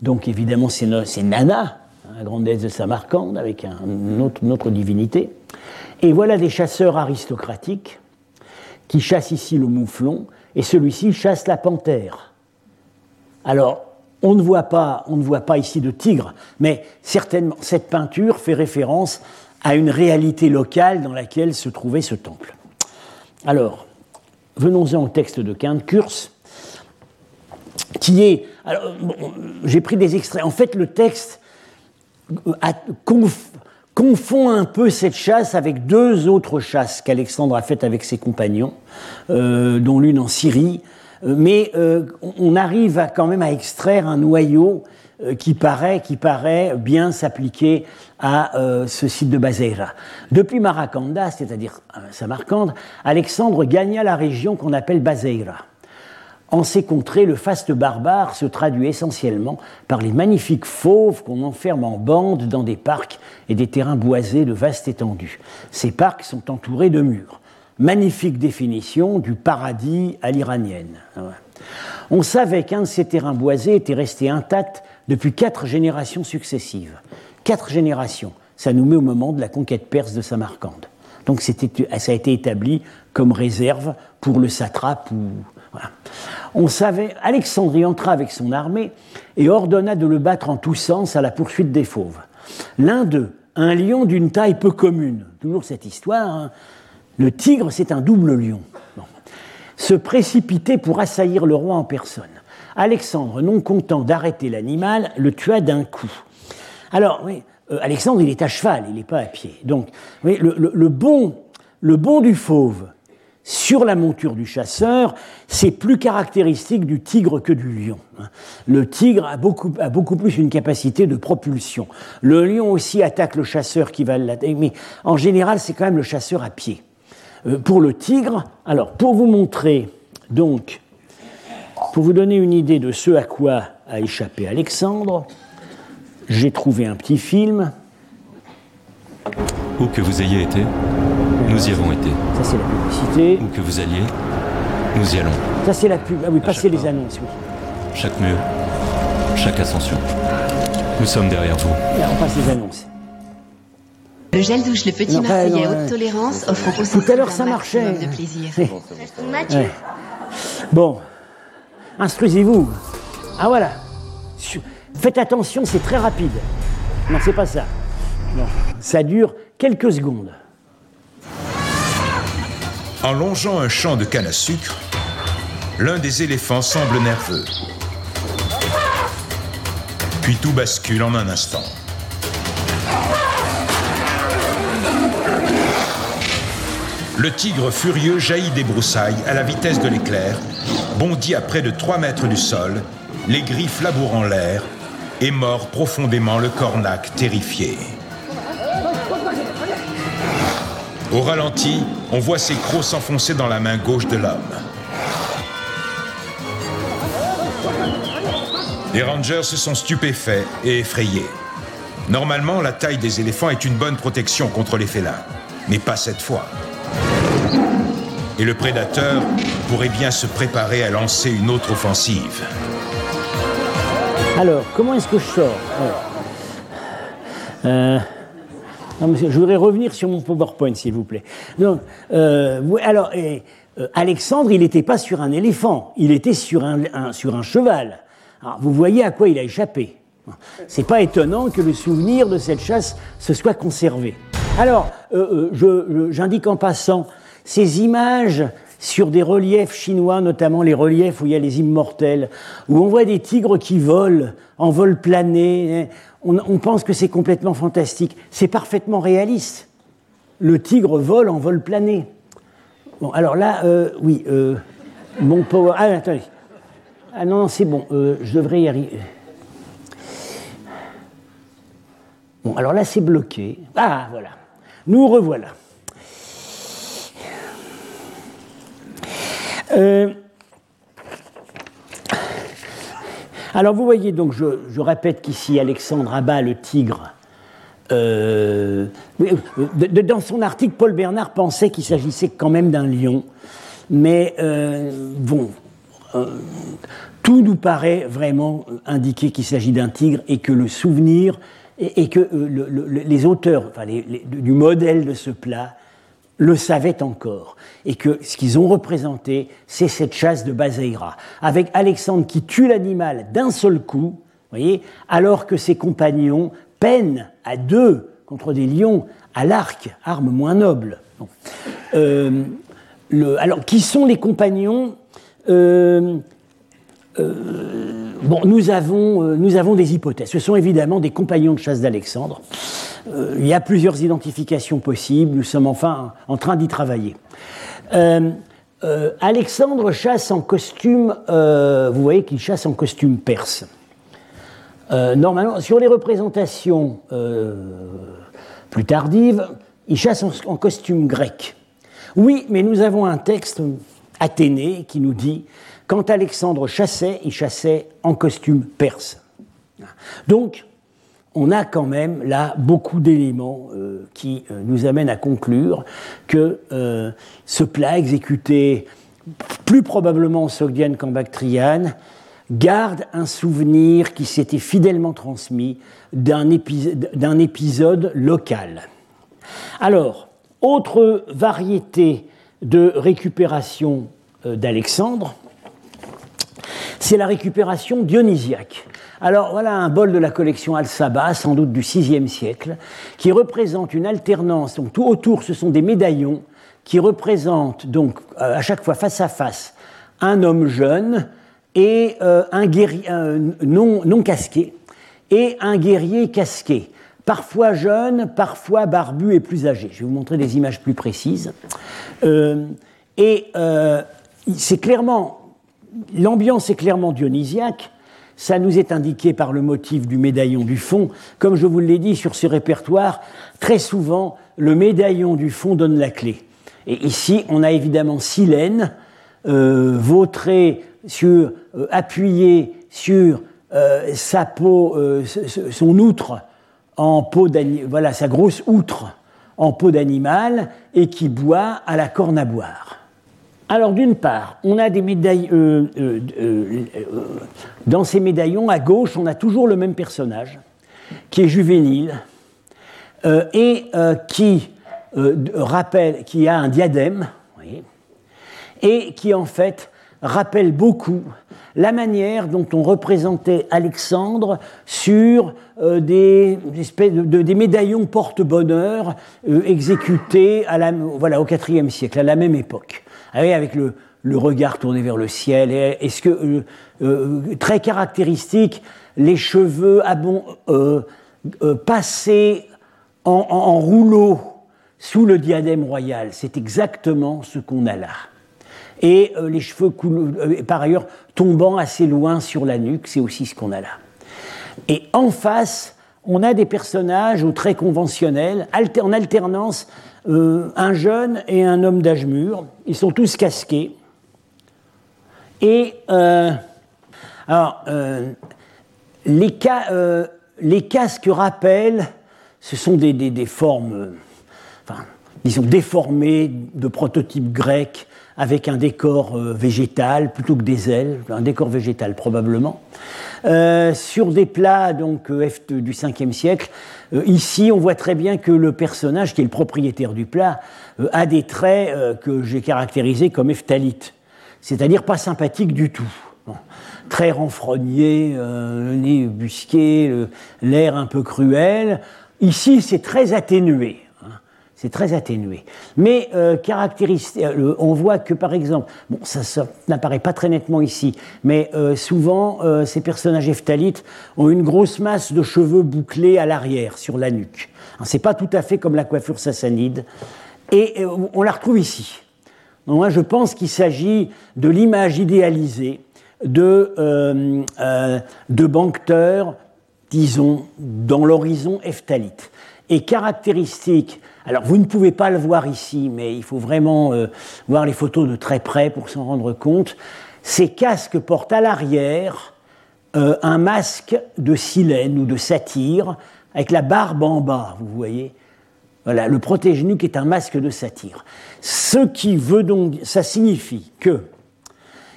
Speaker 2: Donc évidemment, c'est, Nana, la grande déesse de Samarcande, avec une, autre, une autre divinité. Et voilà des chasseurs aristocratiques qui chassent ici le mouflon, et celui-ci chasse la panthère. Alors, on ne voit pas, ici de tigre, mais certainement cette peinture fait référence à une réalité locale dans laquelle se trouvait ce temple. Alors, venons-en au texte de Kurz, qui est. Bon, J'ai pris des extraits. En fait, le texte euh, confond un peu cette chasse avec deux autres chasses qu'Alexandre a faites avec ses compagnons, euh, dont l'une en Syrie euh, mais euh, on arrive quand même à extraire un noyau euh, qui paraît, qui paraît bien s'appliquer à ce site de Bazeira. Depuis Maracanda, c'est-à-dire Samarcande, Alexandre gagna la région qu'on appelle Bazeira. En ces contrées, le faste barbare se traduit essentiellement par les magnifiques fauves qu'on enferme en bandes dans des parcs et des terrains boisés de vaste étendue. Ces parcs sont entourés de murs magnifique définition du paradis à l'iranienne. Ah On savait qu'un de ces terrains boisés était resté intact depuis quatre générations successives. Quatre générations, ça nous met au moment de la conquête perse de Samarcande. Donc ça a été établi comme réserve pour le satrape. Ou. On savait, Alexandrie entra avec son armée et ordonna de le battre en tous sens à la poursuite des fauves. L'un d'eux, un lion d'une taille peu commune, toujours cette histoire, hein, le tigre, c'est un double lion. Se précipiter pour assaillir le roi en personne. Alexandre, non content d'arrêter l'animal, le tua d'un coup. Alors, oui, euh, Alexandre, il est à cheval, il n'est pas à pied. Donc, le, le, bon, le bon du fauve sur la monture du chasseur, c'est plus caractéristique du tigre que du lion. Hein. Le tigre a beaucoup, a beaucoup plus une capacité de propulsion. Le lion aussi attaque le chasseur qui va l'attaquer, mais en général, c'est quand même le chasseur à pied. Euh, pour le tigre. Alors, pour vous montrer, donc, pour vous donner une idée de ce à quoi a échappé Alexandre, j'ai trouvé un petit film.
Speaker 3: Où que vous ayez été, nous y avons été.
Speaker 2: Ça, c'est la publicité.
Speaker 3: Où que vous alliez, nous y allons.
Speaker 2: Ça, c'est la pub. Ah oui, passez les annonces, oui.
Speaker 3: Chaque mur, chaque ascension. Nous sommes derrière vous.
Speaker 2: On les annonces
Speaker 4: gel douche, le petit marseillais haute tolérance offrant aux
Speaker 2: Tout à l'heure, ça marchait.
Speaker 4: de plaisir. [laughs]
Speaker 2: Ouais. Bon, instruisez-vous. Ah voilà. Faites attention, c'est très rapide. Non, c'est pas ça. Non, ça dure quelques secondes.
Speaker 5: En longeant un champ de canne à sucre, l'un des éléphants semble nerveux. Puis tout bascule en un instant. Le tigre furieux jaillit des broussailles à la vitesse de l'éclair, bondit à près de 3 mètres du sol, les griffes labourant l'air, et mord profondément le cornac terrifié. Au ralenti, on voit ses crocs s'enfoncer dans la main gauche de l'homme. Les rangers se sont stupéfaits et effrayés. Normalement, la taille des éléphants est une bonne protection contre les félins, mais pas cette fois. Et le prédateur pourrait bien se préparer à lancer une autre offensive.
Speaker 2: Alors, comment est-ce que je sors. Euh, Je voudrais revenir sur mon PowerPoint, s'il vous plaît. Donc, euh, alors, euh, Alexandre, il n'était pas sur un éléphant, il était sur un, sur un cheval. Alors, vous voyez à quoi il a échappé. C'est pas étonnant que le souvenir de cette chasse se soit conservé. Alors, j'indique en passant ces images sur des reliefs chinois, notamment les reliefs où il y a les immortels, où on voit des tigres qui volent en vol plané. On, on pense que c'est complètement fantastique. C'est parfaitement réaliste. Le tigre vole en vol plané. Bon, alors là, euh, oui, euh, mon power. Ah, attendez. Ah non, non, c'est bon, euh, je devrais y arriver. Bon, alors là, c'est bloqué. Ah, voilà. Nous revoilà. Euh, alors, vous voyez, donc, je, répète qu'ici, Alexandre abat le tigre. Euh, euh, dans son article, Paul Bernard pensait qu'il s'agissait quand même d'un lion. Mais, bon, tout nous paraît vraiment indiquer qu'il s'agit d'un tigre et que le souvenir et, que le- le- le- les auteurs du modèle de ce plat le savaient encore et que ce qu'ils ont représenté, c'est cette chasse de Bazeira, avec Alexandre qui tue l'animal d'un seul coup, voyez, alors que ses compagnons peinent à deux contre des lions à l'arc, arme moins noble. Euh, alors, qui sont les compagnons Euh, Bon, nous avons, euh, nous avons des hypothèses. Ce sont évidemment des compagnons de chasse d'Alexandre. Euh, il y a plusieurs identifications possibles. Nous sommes enfin en train d'y travailler. Euh, euh, Alexandre chasse en costume, vous voyez qu'il chasse en costume perse. Normalement, sur les représentations plus tardives, il chasse en, costume grec. Oui, mais nous avons un texte athéné qui nous dit quand Alexandre chassait, il chassait en costume perse. On a quand même là beaucoup d'éléments euh, qui euh, nous amènent à conclure que euh, ce plat exécuté plus probablement en Sogdiane qu'en Bactriane garde un souvenir qui s'était fidèlement transmis d'un épi- d'un épisode local. Alors, autre variété de récupération d'Alexandre, c'est la récupération dionysiaque. Alors voilà un bol de la collection Al-Saba, sans doute du VIe siècle, qui représente une alternance. Donc tout autour, ce sont des médaillons qui représentent donc euh, à chaque fois face à face un homme jeune et euh, un guerrier non, casqué et un guerrier casqué, parfois jeune, parfois barbu et plus âgé. Je vais vous montrer des images plus précises. Euh, et c'est clairement L'ambiance est clairement dionysiaque. Ça nous est indiqué par le motif du médaillon du fond. Comme je vous l'ai dit sur ce répertoire, très souvent, le médaillon du fond donne la clé. Et ici, on a évidemment Silène, euh, vautré sur, euh, appuyé sur euh, sa peau, euh, son outre en peau voilà, sa grosse outre en peau d'animal, et qui boit à la corne à boire. Alors d'une part, on a des médailles. euh, euh, euh, dans ces médaillons, à gauche, on a toujours le même personnage, qui est juvénile, et qui rappelle, qui a un diadème, et qui en fait rappelle beaucoup la manière dont on représentait Alexandre sur des, espèces de, médaillons porte-bonheur exécutés voilà, au IVe siècle, à la même époque, avec le, regard tourné vers le ciel. Est-ce que euh, très caractéristique, les cheveux passés en, en, rouleau sous le diadème royal C'est exactement ce qu'on a là et euh, les cheveux euh, par ailleurs tombant assez loin sur la nuque, c'est aussi ce qu'on a là. Et en face, on a des personnages au traits conventionnels, en alternance, euh, un jeune et un homme d'âge mûr. Ils sont tous casqués. Et alors, les, les, casques rappellent, ce sont des formes, enfin, disons, déformées de prototypes grecs avec un décor euh, végétal plutôt que des ailes, un décor végétal probablement, euh, sur des plats donc euh, du 5e siècle. ici, on voit très bien que le personnage, qui est le propriétaire du plat, a des traits que j'ai caractérisés comme ephtalite, c'est-à-dire pas sympathique du tout. Très renfrogné, le nez busqué, l'air un peu cruel. Ici, c'est très atténué. C'est très atténué. Mais euh, caractéristique, euh, on voit que par exemple, bon, ça, n'apparaît pas très nettement ici, mais euh, souvent ces personnages ephthalites ont une grosse masse de cheveux bouclés à l'arrière, sur la nuque. C'est pas tout à fait comme la coiffure sassanide, et on la retrouve ici. Moi, je pense qu'il s'agit de l'image idéalisée de, de disons, dans l'horizon ephtalite. Et caractéristique alors vous ne pouvez pas le voir ici, mais il faut vraiment euh, voir les photos de très près pour s'en rendre compte. Ces casques portent à l'arrière euh, un masque de silène ou de satyre avec la barbe en bas, vous voyez. Voilà, le protège-nuque est un masque de satyre. Ce qui veut donc, ça signifie que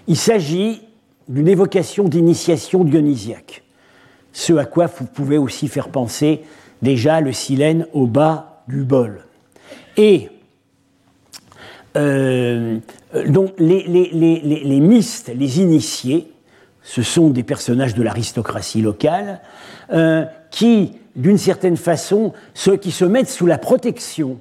Speaker 2: il s'agit d'une évocation d'initiation dionysiaque. Ce à quoi vous pouvez aussi faire penser déjà le silène au bas du bol. Et euh, donc les, les, les, les, mystes, les initiés, ce sont des personnages de l'aristocratie locale euh, qui, d'une certaine façon, ceux qui se mettent sous la protection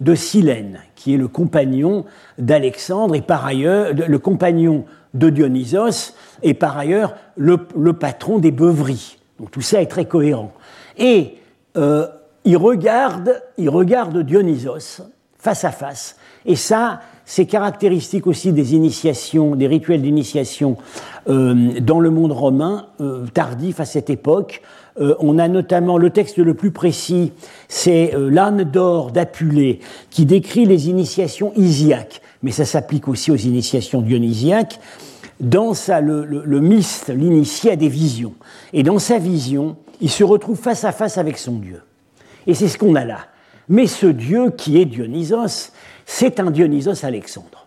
Speaker 2: de Silène, qui est le compagnon d'Alexandre et par ailleurs le compagnon de Dionysos et par ailleurs le, le patron des beuveries. Donc tout ça est très cohérent. Et euh, il regarde, il regarde Dionysos face à face. Et ça, c'est caractéristique aussi des initiations, des rituels d'initiation euh, dans le monde romain euh, tardif à cette époque. Euh, on a notamment le texte le plus précis, c'est l'âne d'or d'Apulée, qui décrit les initiations isiaques, mais ça s'applique aussi aux initiations dionysiaques. Dans ça, le, le, le myste, l'initié, a des visions. Et dans sa vision, il se retrouve face à face avec son Dieu. Et c'est ce qu'on a là. Mais ce dieu qui est Dionysos, c'est un Dionysos Alexandre.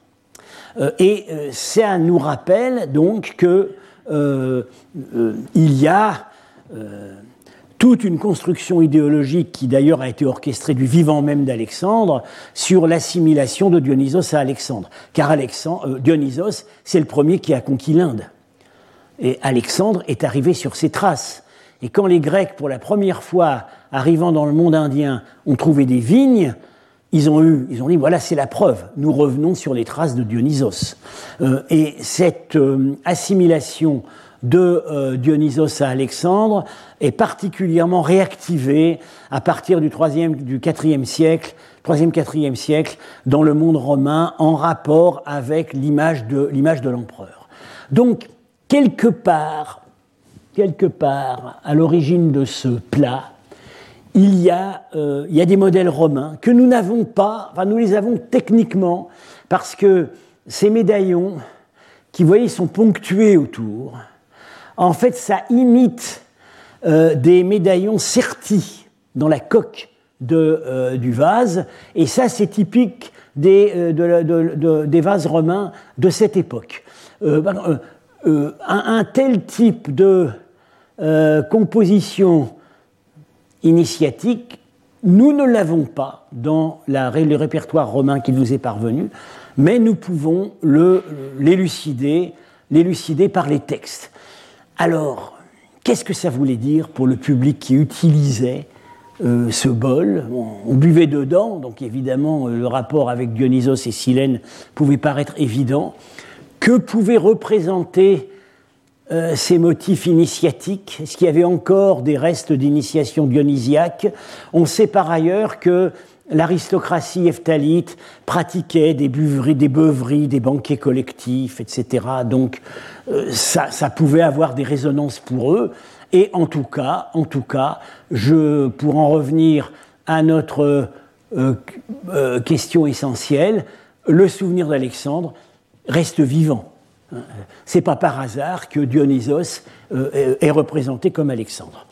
Speaker 2: Euh, et euh, ça nous rappelle donc qu'il euh, y a toute une construction idéologique qui d'ailleurs a été orchestrée du vivant même d'Alexandre sur l'assimilation de Dionysos à Alexandre. Car Dionysos, c'est le premier qui a conquis l'Inde. Et Alexandre est arrivé sur ses traces. Et quand les Grecs, pour la première fois, arrivant dans le monde indien, ont trouvé des vignes, ils ont eu, ils ont dit voilà, c'est la preuve. Nous revenons sur les traces de Dionysos. Euh, et cette euh, assimilation de euh, Dionysos à Alexandre est particulièrement réactivée à partir du 3e, du 4e siècle, 3e, 4e siècle, dans le monde romain, en rapport avec l'image de l'image de l'empereur. Donc, quelque part, quelque part, à l'origine de ce plat, il y, a, euh, il y a des modèles romains que nous n'avons pas, enfin nous les avons techniquement, parce que ces médaillons, qui vous voyez, sont ponctués autour, en fait, ça imite euh, des médaillons sertis dans la coque euh, du vase, et ça, c'est typique des, de, de, des vases romains de cette époque. Un, tel type de composition initiatique Nous ne l'avons pas dans le répertoire romain qui nous est parvenu, mais nous pouvons l'élucider par les textes. Alors, qu'est-ce que ça voulait dire pour le public qui utilisait euh, ce bol? On, buvait dedans, donc évidemment euh, le rapport avec Dionysos et Silène pouvait paraître évident. Que pouvaient représenter euh, ces motifs initiatiques Est-ce qu'il y avait encore des restes d'initiation dionysiaque On sait par ailleurs que l'aristocratie ephthalite pratiquait des, buveries, des beuveries, des banquets collectifs, etc. Donc ça, ça, pouvait avoir des résonances pour eux. Et en tout cas, en tout cas, je, pour en revenir à notre euh, euh, question essentielle, le souvenir d'Alexandre reste vivant. C'est pas par hasard que Dionysos euh, est représenté comme Alexandre.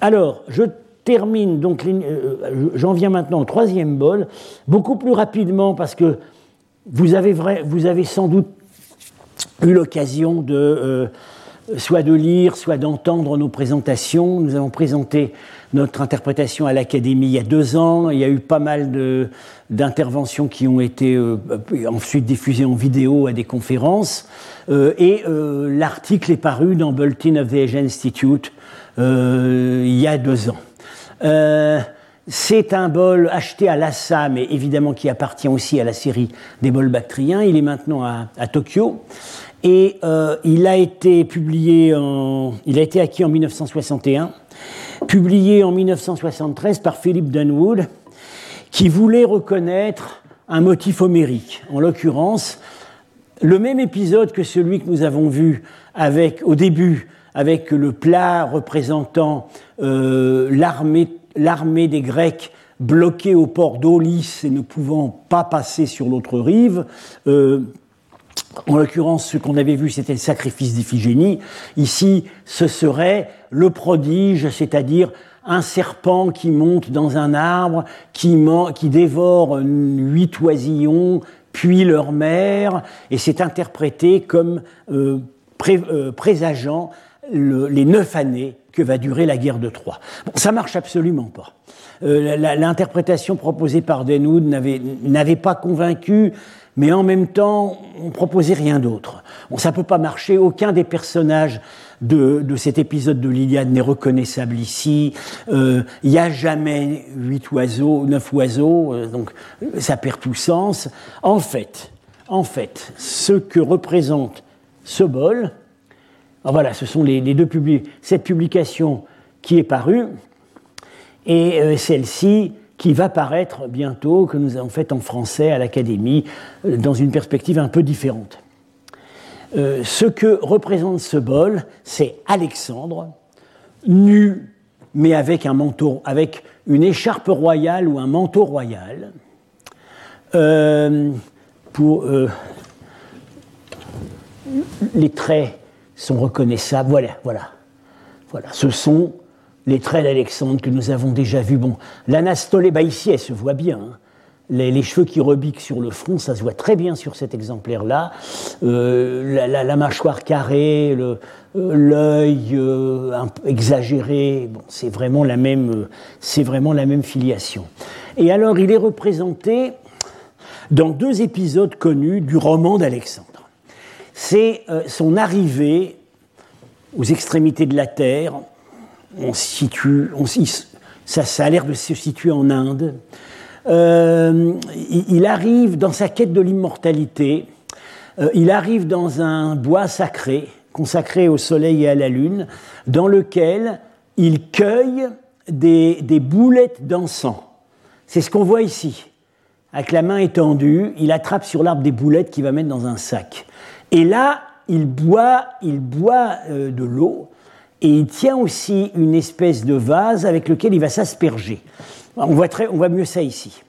Speaker 2: Alors, je termine donc, j'en viens maintenant au troisième bol, beaucoup plus rapidement parce que vous avez, vous avez sans doute eu l'occasion de soit de lire, soit d'entendre nos présentations. Nous avons présenté notre interprétation à l'Académie il y a deux ans. Il y a eu pas mal d'interventions qui ont été euh, ensuite diffusées en vidéo à des conférences. Euh, et euh, l'article est paru dans Bulletin of the Age Institute il y a deux ans. c'est un bol acheté à Lhasa, mais évidemment qui appartient aussi à la série des bols bactriens. Il est maintenant à, à Tokyo. Et il a été publié en, il a été acquis en 1961, publié en 1973 par Philip Dunwood, qui voulait reconnaître un motif homérique. En l'occurrence, le même épisode que celui que nous avons vu au début, avec le plat représentant euh, l'armée des Grecs bloquée au port d'Aulis et ne pouvant pas passer sur l'autre rive. Euh, en l'occurrence, ce qu'on avait vu, c'était le sacrifice d'Iphigénie. Ici, ce serait le prodige, c'est-à-dire un serpent qui monte dans un arbre, qui, dévore huit oisillons, puis leur mère, et c'est interprété comme euh, euh, présageant les neuf années que va durer la guerre de Troie. Bon, ça marche absolument pas. Euh, l'interprétation proposée par Denwood n'avait pas convaincu mais en même temps, on proposait rien d'autre. Bon, ça ne peut pas marcher, aucun des personnages de, cet épisode de l'Iliade n'est reconnaissable ici. Euh, il n'y a jamais huit oiseaux, neuf oiseaux, euh, donc ça perd tout sens. En fait, en fait, ce que représente ce bol, ah, voilà, ce sont les, deux cette publication qui est parue, et euh, celle-ci qui va paraître bientôt, que nous avons fait en français à l'Académie, euh, dans une perspective un peu différente. Euh, ce que représente ce bol, c'est Alexandre, nu, mais avec un manteau, avec une écharpe royale ou un manteau royal. Euh, pour, les traits sont reconnaissables. Voilà, voilà, voilà. Ce sont les traits d'Alexandre que nous avons déjà vus. Bon, l'anastolée, bah ici, elle se voit bien. Hein. Les, cheveux qui rebiquent sur le front, ça se voit très bien sur cet exemplaire-là. Euh, la, mâchoire carrée, euh, l'œil euh, exagéré, bon, c'est vraiment, la même, vraiment la même filiation. Et alors, il est représenté dans deux épisodes connus du roman d'Alexandre. C'est son arrivée aux extrémités de la Terre, on situe, ça, a l'air de se situer en Inde. Euh, il, arrive dans sa quête de l'immortalité, euh, il arrive dans un bois sacré, consacré au soleil et à la lune, dans lequel il cueille des, boulettes d'encens. C'est ce qu'on voit ici. Avec la main étendue, il attrape sur l'arbre des boulettes qu'il va mettre dans un sac. Et là, il boit, il boit euh, de l'eau et il tient aussi une espèce de vase avec lequel il va s'asperger. On voit, mieux ça ici.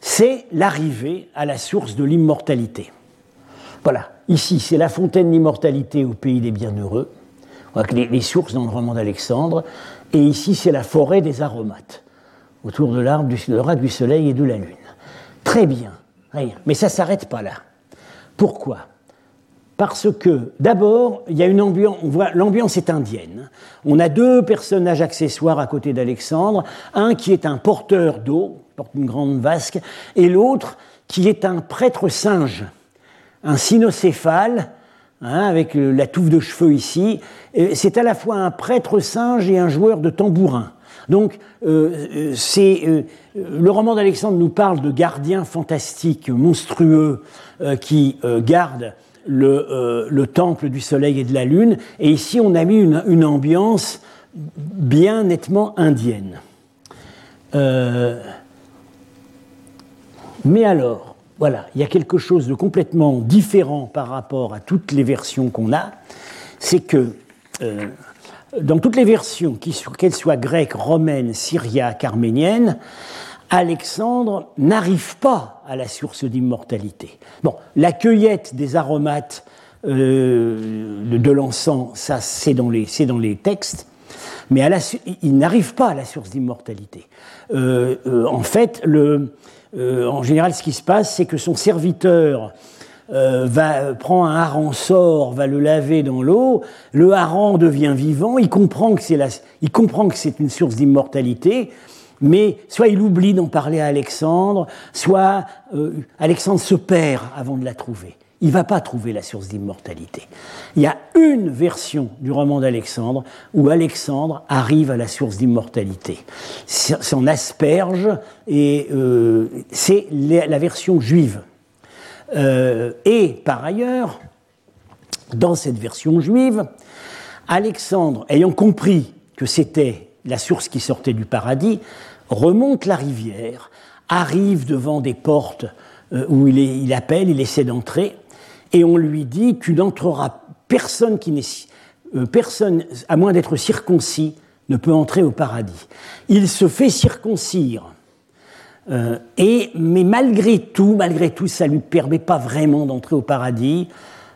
Speaker 2: C'est l'arrivée à la source de l'immortalité. Voilà, ici c'est la fontaine d'immortalité au pays des bienheureux, les, les sources dans le roman d'Alexandre, et ici c'est la forêt des aromates, autour de l'arbre du, du soleil et de la lune. Très bien, rien. Mais ça ne s'arrête pas là. Pourquoi? Parce que d'abord, il y a une ambiance, on voit, l'ambiance est indienne. On a deux personnages accessoires à côté d'Alexandre, un qui est un porteur d'eau, porte une grande vasque, et l'autre qui est un prêtre singe, un cynocéphale, hein, avec la touffe de cheveux ici. C'est à la fois un prêtre singe et un joueur de tambourin. Donc, euh, euh, euh, le roman d'Alexandre nous parle de gardiens fantastiques, monstrueux, qui gardent le, temple du soleil et de la lune. Et ici, on a mis une, ambiance bien nettement indienne. mais alors, voilà, il y a quelque chose de complètement différent par rapport à toutes les versions qu'on a, c'est que dans toutes les versions, qu'elles soient grecques, romaines, syriaques, arméniennes, Alexandre n'arrive pas à la source d'immortalité. Bon, la cueillette des aromates euh, de, l'encens, ça c'est dans, les, dans les textes, mais il n'arrive pas à la source d'immortalité. Euh, euh, en fait, le, en général, ce qui se passe, c'est que son serviteur euh, va, prend un hareng sort, va le laver dans l'eau, le hareng devient vivant, il comprend que c'est une source d'immortalité, mais soit il oublie d'en parler à Alexandre, soit euh, Alexandre se perd avant de la trouver. Il ne va pas trouver la source d'immortalité. Il y a une version du roman d'Alexandre où Alexandre arrive à la source d'immortalité. Son asperge, et euh, c'est la version juive. Euh, et par ailleurs, dans cette version juive, Alexandre, ayant compris que c'était la source qui sortait du paradis, remonte la rivière, arrive devant des portes euh, où il, il, appelle, il essaie d'entrer, et on lui dit Tu n'entreras personne qui n'est euh, personne, à moins d'être circoncis, ne peut entrer au paradis. Il se fait circoncire euh, et, mais malgré tout, malgré tout, ça ne lui permet pas vraiment d'entrer au paradis,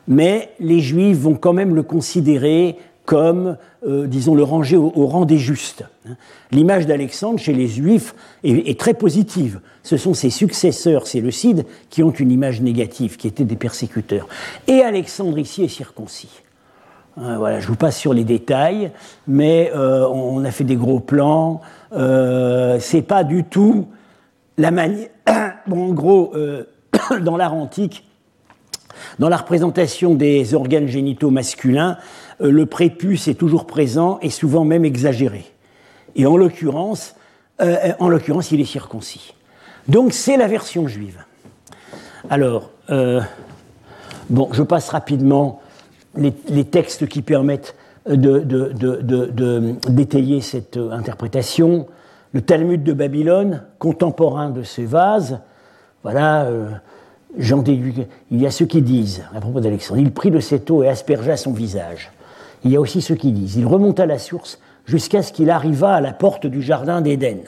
Speaker 2: mais les Juifs vont quand même le considérer comme, euh, disons, le ranger au, rang des justes. L'image d'Alexandre chez les Juifs est, très positive. Ce sont ses successeurs, Cid, qui ont une image négative, qui étaient des persécuteurs. Et Alexandre ici est circoncis. Hein, voilà, je vous passe sur les détails, mais euh, on a fait des gros plans. c'est pas du tout la manière. [coughs] Bon, en gros, euh, [coughs] dans l'art antique, dans la représentation des organes génitaux masculins, euh, le prépuce est toujours présent et souvent même exagéré. Et en l'occurrence, euh, en l'occurrence, il est circoncis. Donc c'est la version juive. Alors, bon, je passe rapidement les, textes qui permettent de, d'étayer cette interprétation le Talmud de Babylone, contemporain de ces vases, voilà, euh, il y a ceux qui disent, à propos d'Alexandre, il prit de cette eau et aspergea son visage. Il y a aussi ceux qui disent, il remonta à la source jusqu'à ce qu'il arriva à la porte du jardin d'Éden.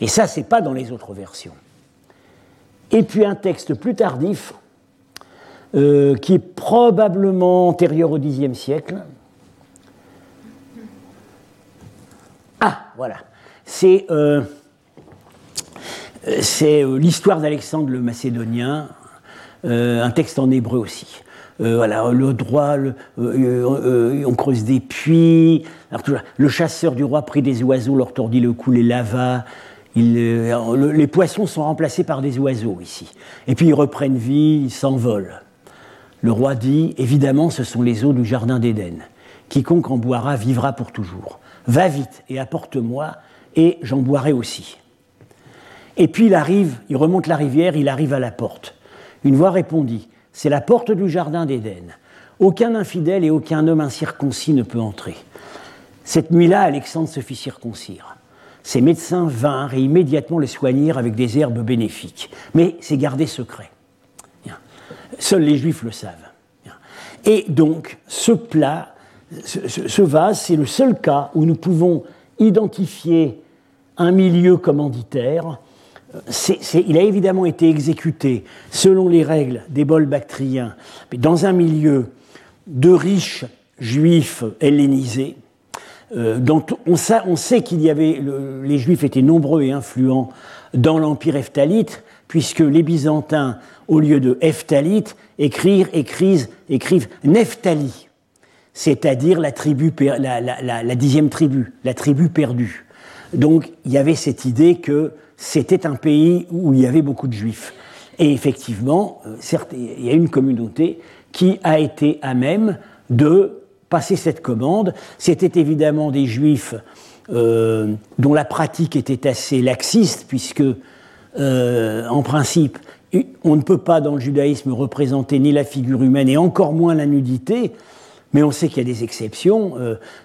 Speaker 2: Et ça, c'est pas dans les autres versions. Et puis un texte plus tardif, euh, qui est probablement antérieur au Xe siècle. Ah, voilà c'est euh, euh, l'histoire d'Alexandre le Macédonien, un texte en hébreu aussi. Voilà, le droit, on creuse des puits. le chasseur du roi prit des oiseaux, leur tordit le cou, les lava. les poissons sont remplacés par des oiseaux ici. Et puis ils reprennent vie, ils s'envolent. Le roi dit Évidemment, ce sont les eaux du jardin d'Éden. Quiconque en boira vivra pour toujours. Va vite et apporte-moi et j'en boirai aussi. Et puis il arrive, il remonte la rivière, il arrive à la porte. Une voix répondit C'est la porte du jardin d'Éden. Aucun infidèle et aucun homme incirconcis ne peut entrer. Cette nuit-là, Alexandre se fit circoncire. Ses médecins vinrent et immédiatement le soignèrent avec des herbes bénéfiques. Mais c'est gardé secret. Seuls les Juifs le savent. Et donc, ce plat, ce vase, c'est le seul cas où nous pouvons identifier un milieu commanditaire. Il a évidemment été exécuté selon les règles des bols bactriens, mais dans un milieu de riches juifs hellénisés, dont on, sait qu'il y avait, les Juifs étaient nombreux et influents dans l'Empire Ephthalite, puisque les Byzantins, au lieu de Ephthalite, écrivent, écrivent, écrivent Nephtali, c'est-à-dire la, dixième tribu, la tribu perdue. Donc il y avait cette idée que c'était un pays où il y avait beaucoup de juifs. Et effectivement, euh, certes, il y a une communauté qui a été à même de passer cette commande. C'était évidemment des juifs euh, dont la pratique était assez laxiste, puisque, euh, en principe, on ne peut pas dans le judaïsme représenter ni la figure humaine et encore moins la nudité, mais on sait qu'il y a des exceptions.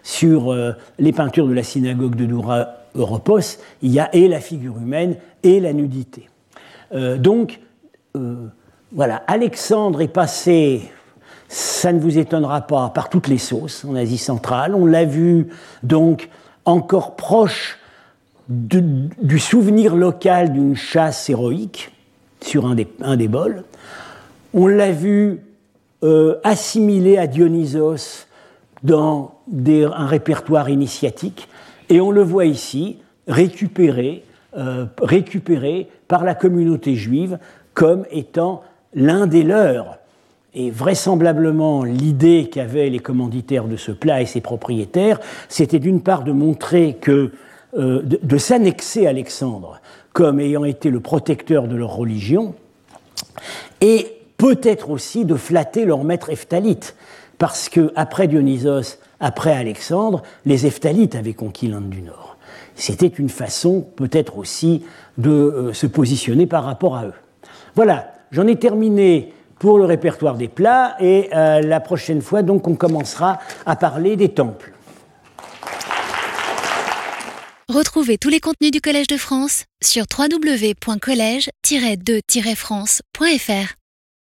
Speaker 2: sur les peintures de la synagogue de Doura Europos, il y a et la figure humaine et la nudité. donc, euh, voilà, Alexandre est passé, ça ne vous étonnera pas, par toutes les sauces en Asie centrale. On l'a vu donc encore proche du souvenir local d'une chasse héroïque sur un des, un des bols. On l'a vu euh, assimilé à Dionysos dans un répertoire initiatique, et on le voit ici récupéré, euh, récupéré par la communauté juive comme étant l'un des leurs. Et vraisemblablement, l'idée qu'avaient les commanditaires de ce plat et ses propriétaires, c'était d'une part de montrer que, euh, de, s'annexer Alexandre comme ayant été le protecteur de leur religion, et peut-être aussi de flatter leur maître Ephthalite, parce que après Dionysos, après Alexandre, les Ephtalites avaient conquis l'Inde du Nord. C'était une façon peut-être aussi de euh, se positionner par rapport à eux. Voilà, j'en ai terminé pour le répertoire des plats et euh, la prochaine fois, donc, on commencera à parler des temples.
Speaker 1: Retrouvez tous les contenus du Collège de France sur www.colège-2-france.fr.